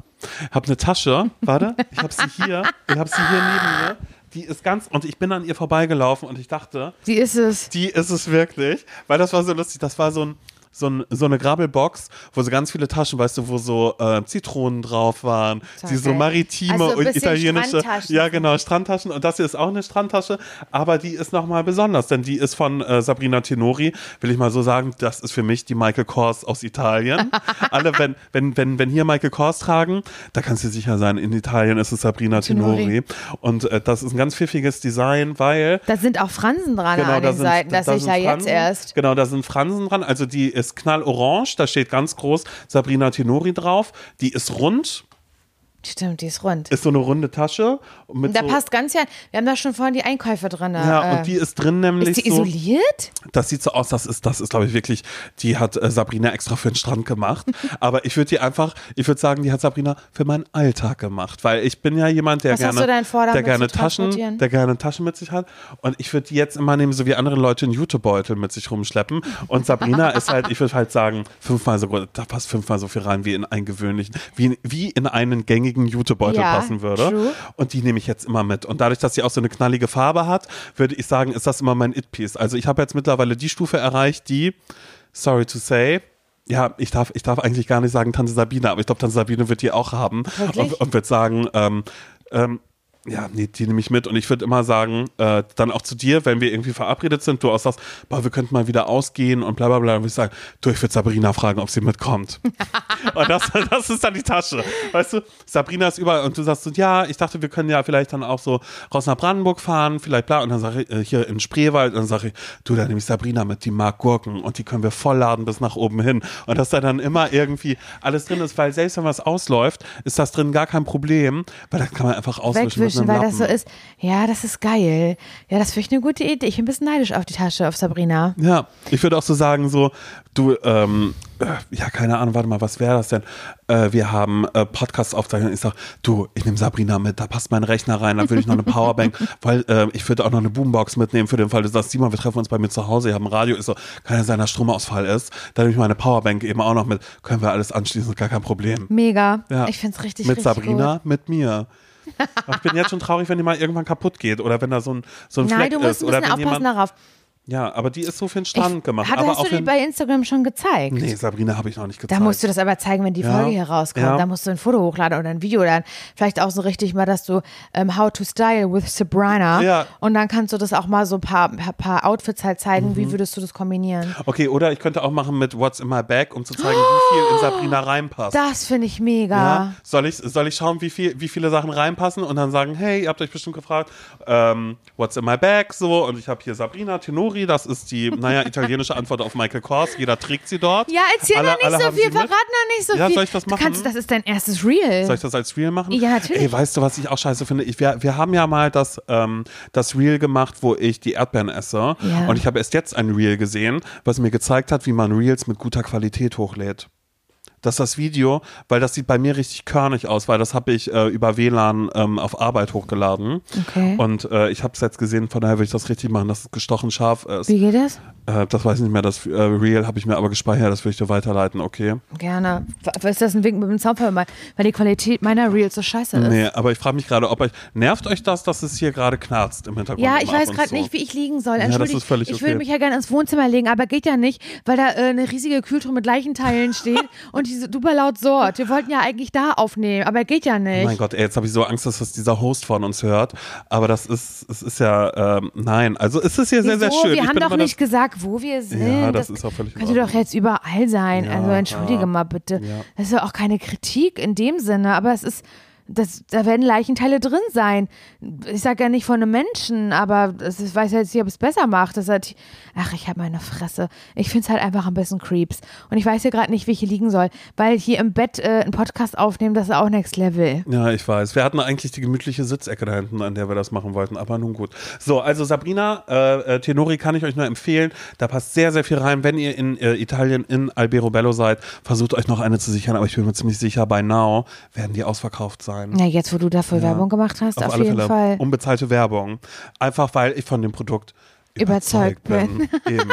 Hab eine Tasche, warte, ich habe sie hier, ich habe sie hier neben mir. Die ist ganz, und ich bin an ihr vorbeigelaufen und ich dachte, Die ist es. die ist es wirklich, weil das war so lustig, das war so ein so, ein, so eine Grabbelbox, wo so ganz viele Taschen, weißt du, wo so äh, Zitronen drauf waren, die so maritime Also und italienische, Strandtaschen. ja genau, Strandtaschen und das hier ist auch eine Strandtasche, aber die ist nochmal besonders, denn die ist von äh, Sabrina Tenori, will ich mal so sagen, das ist für mich die Michael Kors aus Italien. *laughs* Alle, wenn, wenn, wenn, wenn hier Michael Kors tragen, da kannst du sicher sein, in Italien ist es Sabrina Tenori, Tenori. und äh, das ist ein ganz pfiffiges Design, weil Da sind auch Fransen dran an Genau, da den sind, Seiten. Das da ich ja jetzt Fransen. erst. Genau, da sind Fransen dran. Also die ist knallorange, da steht ganz groß Sabrina Tenori drauf. Die ist rund, Stimmt, die ist rund. ist so eine runde Tasche. Mit Da so, passt ganz ja. Wir haben da schon vorhin die Einkäufe drin. ja, äh, und die ist drin nämlich ist die so. isoliert? Das sieht so aus, das ist, das ist, glaube ich, wirklich, die hat äh, Sabrina extra für den Strand gemacht. *laughs* Aber ich würde die einfach, ich würde sagen, die hat Sabrina für meinen Alltag gemacht. Weil ich bin ja jemand, der Was hast gerne, der gerne Taschen, der gerne Taschen mit sich hat. Und ich würde die jetzt immer nehmen, so wie andere Leute einen Jutebeutel mit sich rumschleppen. Und Sabrina ist halt, ich würde halt sagen, fünfmal so, da passt fünfmal so viel rein wie in einen gewöhnlichen, wie, wie in einen gängigen Jutebeutel Ja, passen würde. true. Und die nehme ich jetzt immer mit. Und dadurch, dass sie auch so eine knallige Farbe hat, würde ich sagen, ist das immer mein It-Piece. Also ich habe jetzt mittlerweile die Stufe erreicht, die, sorry to say, ja, ich darf, ich darf eigentlich gar nicht sagen Tante Sabine, aber ich glaube, Tante Sabine wird die auch haben Wirklich? und, und wird sagen, ähm, ähm, ja, nee, die nehme ich mit und ich würde immer sagen, äh, dann auch zu dir, wenn wir irgendwie verabredet sind, du auch sagst, boah, wir könnten mal wieder ausgehen und bla bla bla, dann würde ich sagen, du, ich würde Sabrina fragen, ob sie mitkommt. *laughs* und das, das ist dann die Tasche. Weißt du, Sabrina ist überall und du sagst so, ja, ich dachte, wir können ja vielleicht dann auch so raus nach Brandenburg fahren, vielleicht bla, und dann sage ich, äh, hier in Spreewald, und dann sage ich, du, da nehme ich Sabrina mit, die mag Gurken und die können wir vollladen bis nach oben hin. Und dass da dann immer irgendwie alles drin ist, weil selbst wenn was ausläuft, ist das drin gar kein Problem, weil das kann man einfach auswischen mit Wegwischen, einem weil das so ist. Ja, das ist geil. Ja, das finde ich eine gute Idee. Ich bin ein bisschen neidisch auf die Tasche, auf Sabrina. Ja, ich würde auch so sagen, so, du, ähm, äh, ja, keine Ahnung, warte mal, was wäre das denn? Äh, wir haben äh, Podcasts aufzeichnen. Ich sage, du, ich nehme Sabrina mit, da passt mein Rechner rein, dann würde ich noch eine Powerbank, *laughs* weil äh, ich würde auch noch eine Boombox mitnehmen für den Fall, du sagst, Simon, wir treffen uns bei mir zu Hause, ich habe ein Radio, ist so, kann ja sein, dass Stromausfall ist. Dann nehme ich meine Powerbank eben auch noch mit, können wir alles anschließen, gar kein Problem. Mega. Ja. Ich finde es richtig, Mit richtig Sabrina, gut. mit mir. Ich bin jetzt schon traurig, wenn die mal irgendwann kaputt geht oder wenn da so ein, so ein Nein, Fleck du musst ist ein oder bisschen aufpassen darauf. Ja, aber die ist so für den Ich, Strand gemacht. hat, aber hast du die bei Instagram schon gezeigt? Nee, Sabrina habe ich noch nicht Da gezeigt. musst du das aber zeigen, wenn die Ja. Folge hier rauskommt. Ja. Da musst du ein Foto hochladen oder ein Video oder vielleicht auch so richtig mal, dass du ähm, How to Style with Sabrina Ja. und dann kannst du das auch mal so ein paar, paar, paar Outfits halt zeigen. Mhm. Wie würdest du das kombinieren? okay, oder ich könnte auch machen mit What's in my bag, um zu zeigen, wie viel in Sabrina *gasps* reinpasst. Das finde ich mega. ja, soll ich, soll ich schauen, wie, viel, wie viele Sachen reinpassen und dann sagen, hey, ihr habt euch bestimmt gefragt, ähm, what's in my bag, so, und ich habe hier Sabrina Tenori, das ist die, naja, italienische Antwort auf Michael Kors, jeder trägt sie dort. Ja, erzähl Alle- noch nicht so viel, verrat noch nicht so Ja, viel. soll ich das Du machen? kannst, das ist dein erstes Reel. Soll ich das als Reel machen? Ja, natürlich. Ey, weißt du, was ich auch scheiße finde? Ich, wir, wir haben ja mal das, ähm, das Reel gemacht, wo ich die Erdbeeren esse. Ja. Und ich habe erst jetzt ein Reel gesehen, was mir gezeigt hat, wie man Reels mit guter Qualität hochlädt. Das ist das Video, weil das sieht bei mir richtig körnig aus, weil das habe ich äh, über WLAN ähm, auf Arbeit hochgeladen. Okay. Und äh, ich habe es jetzt gesehen, von daher will ich das richtig machen, dass es gestochen scharf ist. Wie geht das? Äh, das weiß ich nicht mehr, das äh, Reel habe ich mir aber gespeichert, das will ich dir weiterleiten, okay? Gerne. Ist das ein Wink mit dem Zaunfall, weil die Qualität meiner Reels so scheiße ist? Nee, aber ich frage mich gerade, ob euch. Nervt euch das, dass es hier gerade knarzt im Hintergrund? Ja, ich weiß gerade zu? nicht, wie ich liegen soll. das Entschuldigt, ist völlig ich okay. würde mich ja gerne ins Wohnzimmer legen, aber geht ja nicht, weil da äh, eine riesige Kühltruhe mit Leichenteilen steht *laughs* und die so super laut sorgt. Wir wollten ja eigentlich da aufnehmen, aber geht ja nicht. Oh mein Gott, ey, jetzt habe ich so Angst, dass das dieser Host von uns hört. Aber das ist, es ist ja, ähm, nein. Also es ist hier sehr, sehr schön. Wir Ich haben doch nicht gesagt, wo wir sind. Ja, das ist auch völlig Könnte doch jetzt überall sein. Ja, also entschuldige ja. mal bitte. Ja. Das ist ja auch keine Kritik in dem Sinne, aber es ist das, da werden Leichenteile drin sein. Ich sage ja nicht von einem Menschen, aber das, ich weiß jetzt nicht, ob es besser macht. Das hat, ach, ich habe meine Fresse. Ich finde es halt einfach ein bisschen creeps. Und ich weiß ja gerade nicht, wie ich hier liegen soll, weil hier im Bett äh, einen Podcast aufnehmen, das ist auch next level. Ja, ich weiß. Wir hatten eigentlich die gemütliche Sitzecke da hinten, an der wir das machen wollten, aber nun gut. So, also Sabrina, äh, äh, Tenori kann ich euch nur empfehlen. Da passt sehr, sehr viel rein. Wenn ihr in äh, Italien, in Alberobello seid, versucht euch noch eine zu sichern, aber ich bin mir ziemlich sicher, bei Now werden die ausverkauft sein sein. Ja, jetzt, wo du dafür ja. Werbung gemacht hast, auf, auf jeden Fälle Fall. Unbezahlte Werbung. Einfach, weil ich von dem Produkt überzeugt, bin. bin. *laughs*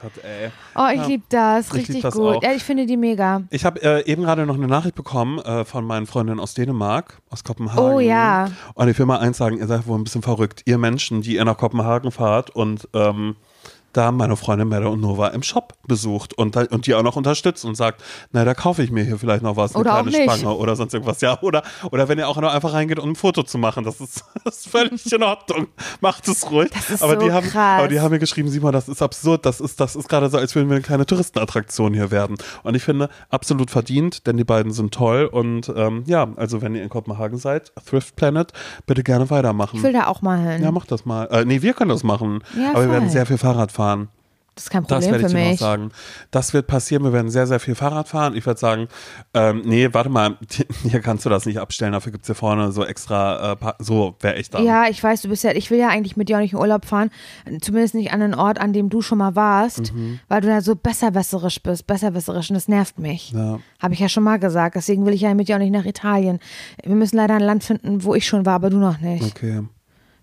Gott, ey. Oh, ich ja, liebe das. Richtig lieb das gut. Auch. Ja, ich finde die mega. Ich habe äh, eben gerade noch eine Nachricht bekommen äh, von meinen Freundinnen aus Dänemark, aus Kopenhagen. Oh ja. Und ich will mal eins sagen, ihr seid wohl ein bisschen verrückt. Ihr Menschen, die ihr nach Kopenhagen fahrt und ähm, da haben meine Freundin Mette und Nova im Shop besucht und, und die auch noch unterstützt und sagt, na, da kaufe ich mir hier vielleicht noch was, eine oder kleine Spange oder sonst irgendwas. Ja, oder, oder wenn ihr auch noch einfach reingeht, um ein Foto zu machen, das ist, *laughs* das ist völlig in Ordnung. Macht es ruhig. Das ist aber, so die haben, krass. aber die haben mir geschrieben, Simon, das ist absurd. Das ist, das ist gerade so, als würden wir eine kleine Touristenattraktion hier werden. Und ich finde, absolut verdient, denn die beiden sind toll. Und ähm, ja, also wenn ihr in Kopenhagen seid, Thrift Planet, bitte gerne weitermachen. Ich will da auch mal hin. Ja, mach das mal. Äh, nee, wir können das machen. Ja, aber voll. wir werden sehr viel Fahrrad fahren. Das ist kein Problem das werde ich dir noch sagen. Das wird passieren. Wir werden sehr, sehr viel Fahrrad fahren. Ich würde sagen, ähm, nee, warte mal, *laughs* hier kannst du das nicht abstellen. Dafür gibt es hier vorne so extra, äh, so wäre ich da. Ja, ich weiß, du bist ja, ich will ja eigentlich mit dir auch nicht in Urlaub fahren. Zumindest nicht an einen Ort, an dem du schon mal warst, mhm. weil du da so besserwässerisch bist, besserwässerisch und das nervt mich. Ja. Habe ich ja schon mal gesagt. Deswegen will ich ja mit dir auch nicht nach Italien. Wir müssen leider ein Land finden, wo ich schon war, aber du noch nicht. Okay.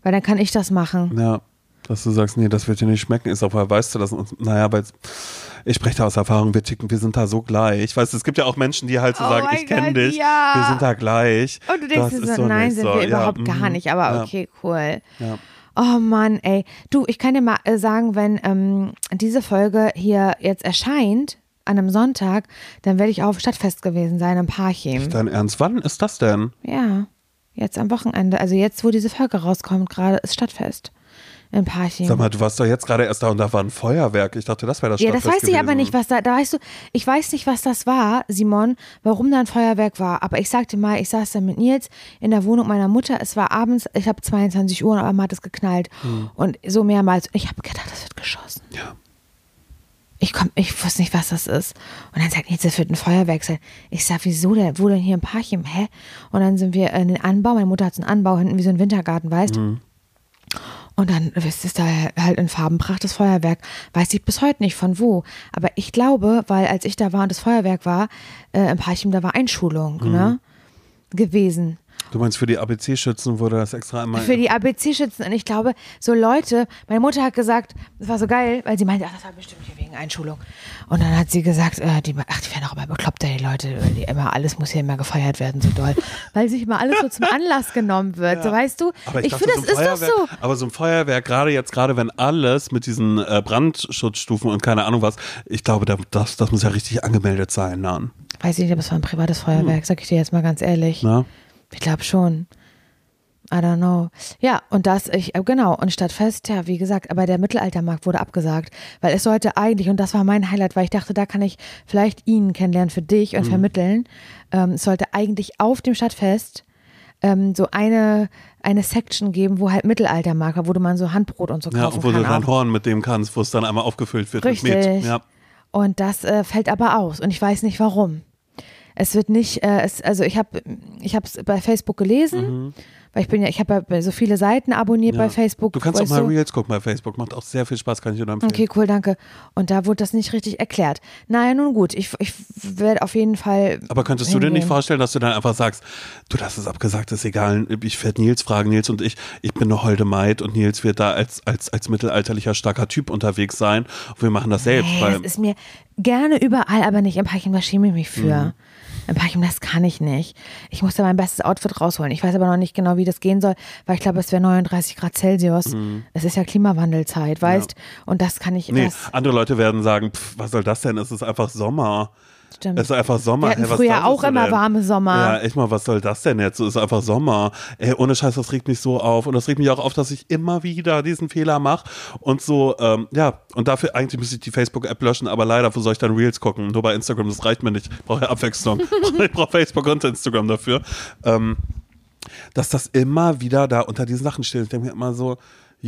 Weil dann kann ich das machen. Ja. Dass du sagst, nee, das wird dir nicht schmecken, ist auch, weil weißt du das? Und, naja, weil ich spreche da aus Erfahrung, wir ticken, wir sind da so gleich. Weißt du, es gibt ja auch Menschen, die halt so oh sagen, ich kenne dich, ja. wir sind da gleich. Und du denkst dir so, so, nein, sind so. wir ja, überhaupt mm, gar nicht, aber ja. okay, cool. Ja. Oh Mann, ey. Du, ich kann dir mal äh, sagen, wenn ähm, diese Folge hier jetzt erscheint, an einem Sonntag, dann werde ich auf Stadtfest gewesen sein im Parchim. Dein Ernst? Wann ist das denn? Ja, jetzt am Wochenende. Also jetzt, wo diese Folge rauskommt, gerade ist Stadtfest in Parchim. Sag mal, du warst doch jetzt gerade erst da und da war ein Feuerwerk. Ich dachte, das wäre das Ja, das weiß ich aber nicht, was da, da weißt du, ich weiß nicht, was das war, Simon, warum da ein Feuerwerk war. Aber ich sagte mal, ich saß da mit Nils in der Wohnung meiner Mutter. Es war abends, ich habe 22 Uhr, aber man hat es geknallt. Hm. Und so mehrmals. Ich habe gedacht, das wird geschossen. Ja. Ich, komm, ich wusste nicht, was das ist. Und dann sagt Nils, das wird ein Feuerwerk sein. Ich sag, wieso denn? Wo denn hier ein Parchim? Hä? Und dann sind wir in den Anbau. Meine Mutter hat so einen Anbau hinten wie so ein Wintergarten, weißt du? Hm. Und dann ist da halt in Farbenpracht das Feuerwerk. Weiß ich bis heute nicht von wo. Aber ich glaube, weil als ich da war und das Feuerwerk war, äh, im Parchim, da war Einschulung, mhm. ne? Gewesen. Du meinst, für die ABC-Schützen wurde das extra einmal. Für die ABC-Schützen. Und ich glaube, so Leute, meine Mutter hat gesagt, das war so geil, weil sie meinte, ach, das war bestimmt hier wegen Einschulung. Und dann hat sie gesagt, äh, die, ach, die werden auch immer bekloppt, die Leute, die immer, alles muss hier immer gefeiert werden, so doll. *laughs* weil sich immer alles so zum Anlass genommen wird, ja. so weißt du. Aber ich, ich finde, das so ist doch so. Aber so ein Feuerwerk, gerade jetzt, gerade wenn alles mit diesen äh, Brandschutzstufen und keine Ahnung was, ich glaube, das, das muss ja richtig angemeldet sein dann. Weiß ich nicht, aber es war ein privates Feuerwerk, hm. sag ich dir jetzt mal ganz ehrlich. Na? Ich glaube schon. I don't know. Ja, und das, ich, äh, genau, und Stadtfest, ja, wie gesagt, aber der Mittelaltermarkt wurde abgesagt, weil es sollte eigentlich, und das war mein Highlight, weil ich dachte, da kann ich vielleicht ihn kennenlernen für dich und mhm. vermitteln. Ähm, es sollte eigentlich auf dem Stadtfest ähm, so eine, eine Section geben, wo halt Mittelaltermarkt war, wo du mal so Handbrot und so kaufen Ja, wo kann du dein Horn mit dem kannst, wo es dann einmal aufgefüllt wird Richtig. mit Met. Ja. Und das äh, fällt aber aus und ich weiß nicht warum. Es wird nicht, äh, es, also ich habe ich es bei Facebook gelesen. Mhm weil ich bin ja, ich habe ja so viele Seiten abonniert ja. bei Facebook. Du kannst auch mal Reels gucken bei Facebook, macht auch sehr viel Spaß, kann ich dir empfehlen. Okay, cool, danke. Und da wurde das nicht richtig erklärt. Naja, nun gut, ich, ich werde auf jeden Fall. Aber könntest hingehen. du dir nicht vorstellen, dass du dann einfach sagst, du, das ist abgesagt, ist egal, ich werde Nils fragen, Nils und ich, ich bin eine holde Maid und Nils wird da als, als, als mittelalterlicher starker Typ unterwegs sein und wir machen das selbst. Nee, das ist mir gerne überall, aber nicht im Parking, da schäme ich mich für. Mhm. War ich, das kann ich nicht. Ich musste mein bestes Outfit rausholen. Ich weiß aber noch nicht genau, wie das gehen soll, weil ich glaube, es wäre 39 Grad Celsius. Mhm. Es ist ja Klimawandelzeit, weißt? Ja. Und das kann ich. Nee, andere Leute werden sagen, pff, was soll das denn? Es ist einfach Sommer. Stimmt. Es ist einfach Sommer. Wir hatten Hey, früher auch immer denn? warme Sommer. Ja, echt mal, was soll das denn jetzt? Es ist einfach Sommer. Ey, ohne Scheiß, das regt mich so auf. Und das regt mich auch auf, dass ich immer wieder diesen Fehler mache. Und so, ähm, ja, und dafür eigentlich müsste ich die Facebook-App löschen, aber leider, wo soll ich dann Reels gucken? Nur bei Instagram, das reicht mir nicht. Ich brauche ja Abwechslung. *laughs* *laughs* ich brauche Facebook und Instagram dafür. Ähm, dass das immer wieder da unter diesen Sachen steht. Ich denke mir immer so,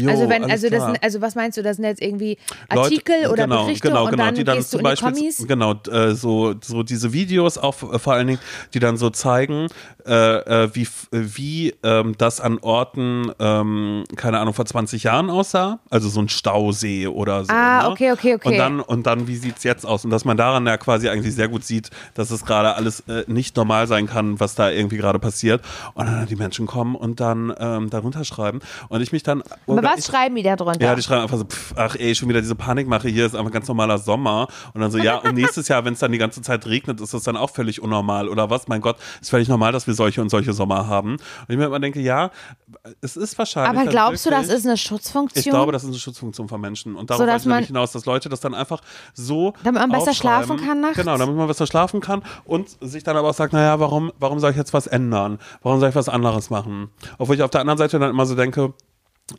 jo, also wenn, also das sind, also was meinst du, das sind jetzt irgendwie Leute- Artikel oder genau, Berichte genau, und genau, dann die dann gehst du zum die Beispiel, Kommis? genau, äh, so, so diese Videos auch äh, vor allen Dingen, die dann so zeigen, äh, äh, wie, f- wie ähm, das an Orten, ähm, keine Ahnung, vor 20 Jahren aussah, also so ein Stausee oder so. Ah, ne? okay, okay, okay. Und dann, und dann, wie sieht's jetzt aus? Und dass man daran ja quasi eigentlich sehr gut sieht, dass es gerade alles äh, nicht normal sein kann, was da irgendwie gerade passiert. Und dann die Menschen kommen und dann ähm, darunter schreiben. Und ich mich dann. Aber was ich, schreiben die da drunter? ja, die schreiben einfach so, pff, ach ey, schon wieder diese Panikmache, hier ist einfach ganz normaler Sommer. Und dann so, ja, und nächstes Jahr, wenn es dann die ganze Zeit regnet, ist das dann auch völlig unnormal oder was? Mein Gott, ist völlig normal, dass wir solche und solche Sommer haben. Und ich mir immer denke, ja, es ist wahrscheinlich. Aber glaubst du, das ist eine Schutzfunktion? ich glaube, das ist eine Schutzfunktion von Menschen. Und darauf So, dass ich nämlich hinaus, dass Leute das dann einfach so. Damit man besser schlafen kann nachts? Genau, damit man besser schlafen kann und sich dann aber auch sagt, naja, warum, warum soll ich jetzt was ändern? Warum soll ich was anderes machen? Obwohl ich auf der anderen Seite dann immer so denke,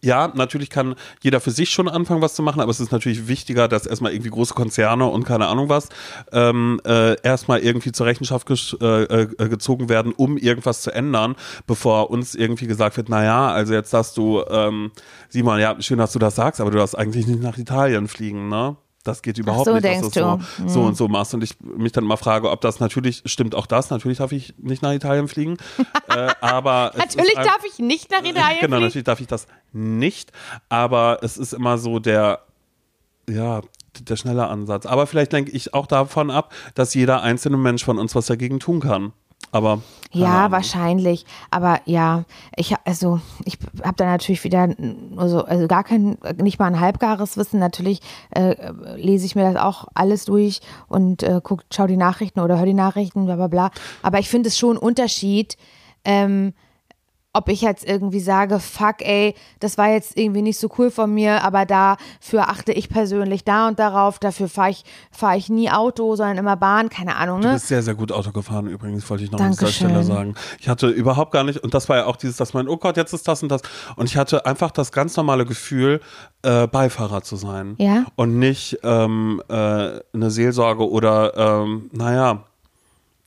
ja, natürlich kann jeder für sich schon anfangen, was zu machen, aber es ist natürlich wichtiger, dass erstmal irgendwie große Konzerne und keine Ahnung was ähm, äh, erstmal irgendwie zur Rechenschaft äh, äh, gezogen werden, um irgendwas zu ändern, bevor uns irgendwie gesagt wird, naja, also jetzt darfst du, ähm, Simon, ja, schön, dass du das sagst, aber du darfst eigentlich nicht nach Italien fliegen, ne? Das geht überhaupt so, nicht, dass du so. Hm. so und so machst. Und ich mich dann mal frage, ob das natürlich, stimmt auch das, natürlich darf ich nicht nach Italien fliegen. *laughs* äh, aber Natürlich ein- darf ich nicht nach Italien Genau, fliegen. natürlich darf ich das nicht, aber es ist immer so der, ja, der schnelle Ansatz. Aber vielleicht lenke ich auch davon ab, dass jeder einzelne Mensch von uns was dagegen tun kann. Aber Ja, Ahnung. wahrscheinlich. Aber ja, ich also ich habe da natürlich wieder nur so, also gar kein, nicht mal ein halbgares Wissen. Natürlich äh, lese ich mir das auch alles durch und äh, guck, schau die Nachrichten oder höre die Nachrichten, bla bla bla. Aber ich finde es schon ein Unterschied, ähm, ob ich jetzt irgendwie sage, fuck, ey, das war jetzt irgendwie nicht so cool von mir, aber dafür achte ich persönlich da und darauf, dafür fahre ich, fahr ich nie Auto, sondern immer Bahn, keine Ahnung, Du ne? bist sehr, sehr gut Auto gefahren übrigens, wollte ich noch an dieser. Stelle sagen. Ich hatte überhaupt gar nicht, und das war ja auch dieses, dass man, oh Gott, jetzt ist das und das. Und ich hatte einfach das ganz normale Gefühl, äh, Beifahrer zu sein. Ja. Und nicht ähm, äh, eine Seelsorge oder, ähm, naja,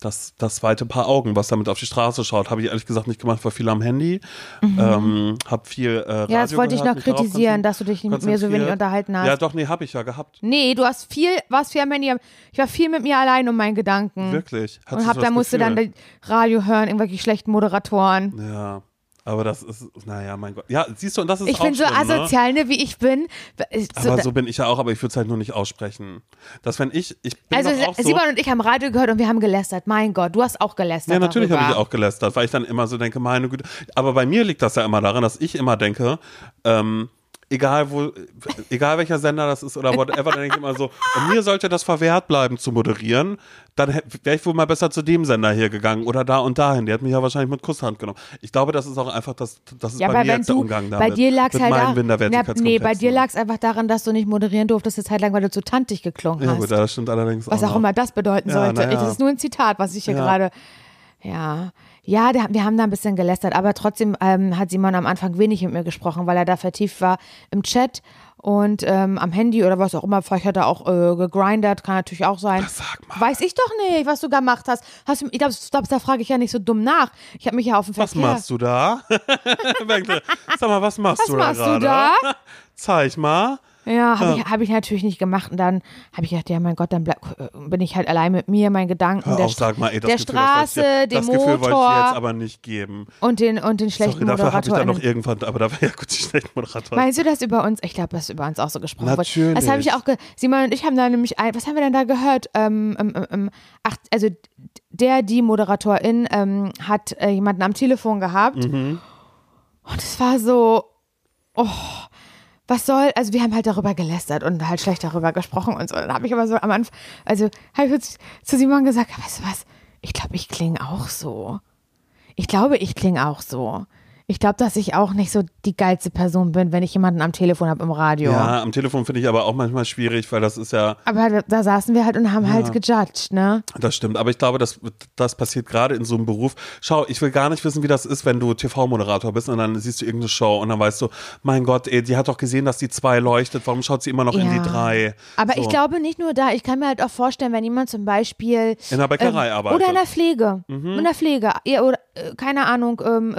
das, das zweite Paar Augen, was damit auf die Straße schaut, habe ich ehrlich gesagt nicht gemacht, war viel am Handy. Ähm, hab viel äh, Radio Mhm. Ja, das wollte ich gehört, noch mich darauf kritisieren, dass du dich mit mir so wenig unterhalten hast. Ja, doch, nee, habe ich ja gehabt. Nee, du hast viel, warst viel am Handy. Ich war viel mit mir allein um meinen Gedanken. Wirklich. Hattest Und hab, da musste dann? Radio hören, irgendwelche schlechten Moderatoren. Ja, aber das ist, naja, mein Gott. Ja, siehst du, und das ist Ich auch bin so schlimm, ne? asozial, ne, wie ich bin. So, Aber so bin ich ja auch, aber ich würde es halt nur nicht aussprechen. Dass wenn ich, ich bin also auch so, Simon und ich haben Radio gehört und wir haben gelästert. Mein Gott, du hast auch gelästert. ja, natürlich habe ich auch gelästert, weil ich dann immer so denke, meine Güte. Aber bei mir liegt das ja immer daran, dass ich immer denke, ähm, egal wo, egal welcher Sender das ist oder whatever, dann denke ich immer so, und mir sollte das verwehrt bleiben zu moderieren, dann wäre ich wohl mal besser zu dem Sender hier gegangen oder da und dahin. Der hat mich ja wahrscheinlich mit Kusshand genommen. Ich glaube, das ist auch einfach, das, das ist Ja, bei mir jetzt der du, Umgang damit. bei dir lag es mit halt meinen da, nee, bei Minderwertigkeitskomplexen. dir lag es einfach daran, dass du nicht moderieren durftest eine Zeit lang, weil du zu tantig geklungen Ja hast. gut, das stimmt allerdings was auch auch immer das bedeuten Ja, sollte. ja. Das ist nur ein Zitat, was ich hier gerade. Ja, ja, der, wir haben da ein bisschen gelästert, aber trotzdem ähm, hat Simon am Anfang wenig mit mir gesprochen, weil er da vertieft war im Chat und ähm, am Handy oder was auch immer. Vielleicht hat er auch äh, gegrindert, kann natürlich auch sein. Sag mal. Weiß ich doch nicht, was du gemacht hast. hast du, ich glaube, da frage ich ja nicht so dumm nach. Ich habe mich ja auf den Was Verkehr. machst du da? *laughs* Sag mal, was machst Was du da machst du da? Zeig mal. Ja, habe ich, hab ich natürlich nicht gemacht. Und dann habe ich gedacht, ja, mein Gott, dann bleib, bin ich halt allein mit mir, meinen Gedanken, Hör der, auf, sag mal, ey, das der Gefühl, das Straße, dir- dem das Gefühl wollte ich Motor jetzt aber nicht geben. und den, und den schlechten Sorry, dafür habe ich dann noch Moderator. irgendwann, aber da war ja gut, die schlechten Moderatoren. Meinst du das über uns? Ich glaube, das ist über uns auch so gesprochen. Natürlich. Das habe ich auch, Simon und ich haben da nämlich, ein, was haben wir denn da gehört? Ähm, ähm, ähm, ähm, ach, also der, die Moderatorin ähm, hat äh, jemanden am Telefon gehabt Mhm. und es war so, oh, was soll, also wir haben halt darüber gelästert und halt schlecht darüber gesprochen und so. Dann habe ich aber so am Anfang, also habe ich zu- Simon gesagt, weißt du was, ich glaube, ich klinge auch so. Ich glaube, ich klinge auch so. Ich glaube, dass ich auch nicht so die geilste Person bin, wenn ich jemanden am Telefon habe im Radio. Ja, am Telefon finde ich aber auch manchmal schwierig, weil das ist ja. Aber da saßen wir halt und haben halt gejudged, ne? Das stimmt, aber ich glaube, das, das passiert gerade in so einem Beruf. Schau, ich will gar nicht wissen, wie das ist, wenn du TV-Moderator bist und dann siehst du irgendeine Show und dann weißt du, mein Gott, ey, die hat doch gesehen, dass die zwei leuchtet, warum schaut sie immer noch in die drei? Aber so. ich glaube nicht nur da, ich kann mir halt auch vorstellen, wenn jemand zum Beispiel in der Bäckerei ähm, arbeitet. Oder in der Pflege. Mhm. In der Pflege. Ja, oder, äh, keine Ahnung, ähm,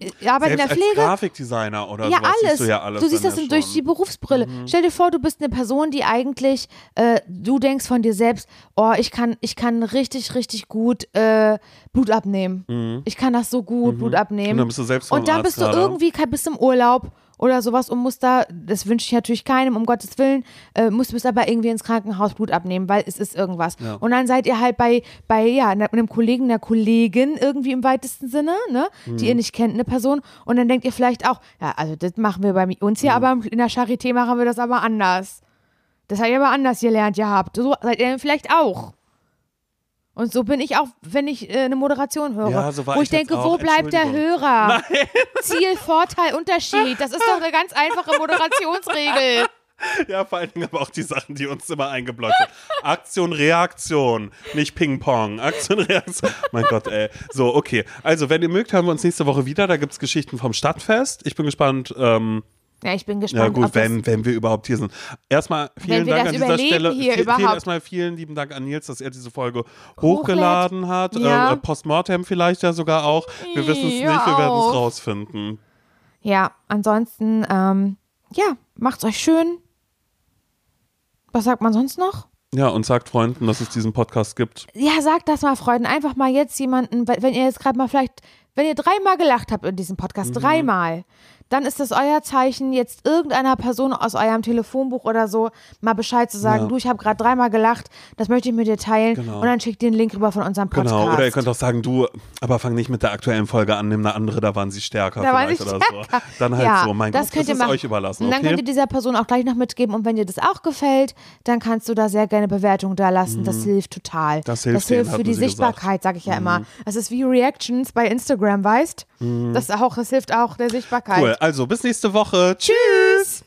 irgendwie arbeitet in der Pflege. Als Grafikdesigner oder ja, sowas alles. du ja alles. Du siehst das ja durch die Berufsbrille. Mhm. Stell dir vor, du bist eine Person, die eigentlich, äh, du denkst von dir selbst, oh, ich kann, ich kann richtig, richtig gut äh, Blut abnehmen. Mhm. Ich kann das so gut, mhm. Blut abnehmen. Und dann bist du selbst Und dann bist du irgendwie, bist im Urlaub oder sowas und musst da, das wünsche ich natürlich keinem, um Gottes Willen, äh, musst, musst aber irgendwie ins Krankenhaus Blut abnehmen, weil es ist irgendwas. Ja. Und dann seid ihr halt bei, bei ja, einem Kollegen, einer Kollegin irgendwie im weitesten Sinne, ne, mhm. die ihr nicht kennt, eine Person. Und dann denkt ihr vielleicht auch, ja, also das machen wir bei uns hier, mhm. aber in der Charité machen wir das aber anders. Das habt ihr aber anders gelernt gehabt. So seid ihr vielleicht auch. Und so bin ich auch, wenn ich äh, eine Moderation höre. Ja, so wo ich, ich denke, wo bleibt der Hörer? *laughs* Nein. Ziel, Vorteil, Unterschied. Das ist doch eine ganz einfache Moderationsregel. Ja, vor allen Dingen aber auch die Sachen, die uns immer eingeblockt sind. Aktion, Reaktion, nicht Ping-Pong. Aktion, Reaktion. Mein Gott, ey. So, okay. Also, wenn ihr mögt, hören wir uns nächste Woche wieder. Da gibt es Geschichten vom Stadtfest. Ich bin gespannt, ähm, ja, ich bin gespannt. Ja gut, wenn, wenn wir überhaupt hier sind. Erstmal vielen Dank an dieser Stelle. Hier vielen, vielen erstmal vielen lieben Dank an Nils, dass er diese Folge hochgeladen hat. Ja. Äh, Postmortem vielleicht ja sogar auch. Wir wissen es nicht, wir werden es rausfinden. Ja, ansonsten, ähm, ja, macht's euch schön. Was sagt man sonst noch? Ja, und sagt Freunden, dass es diesen Podcast gibt. Ja, sagt das mal Freunden. Einfach mal jetzt jemanden, wenn ihr jetzt gerade mal vielleicht, wenn ihr dreimal gelacht habt in diesem Podcast, mhm. dreimal, dann ist das euer Zeichen, jetzt irgendeiner Person aus eurem Telefonbuch oder so mal Bescheid zu sagen, ja. du, ich habe gerade dreimal gelacht, das möchte ich mit dir teilen genau. und dann schickt ihr den Link rüber von unserem Podcast. Genau, oder ihr könnt auch sagen, du, aber fang nicht mit der aktuellen Folge an, nimm eine andere, da waren sie stärker da vielleicht oder so. Dann halt ja, so, mein das Gott, könnt das ihr ist euch überlassen. Und dann könnt ihr dieser Person auch gleich noch mitgeben und wenn dir das auch gefällt, dann kannst du da sehr gerne Bewertung da lassen, mhm. das hilft total. Das hilft, das hilft für die Sichtbarkeit, sage ich ja mhm. immer. Das ist wie Reactions bei Instagram, weißt? Mhm. Das auch, das hilft auch der Sichtbarkeit. Cool, also bis nächste Woche. Tschüss.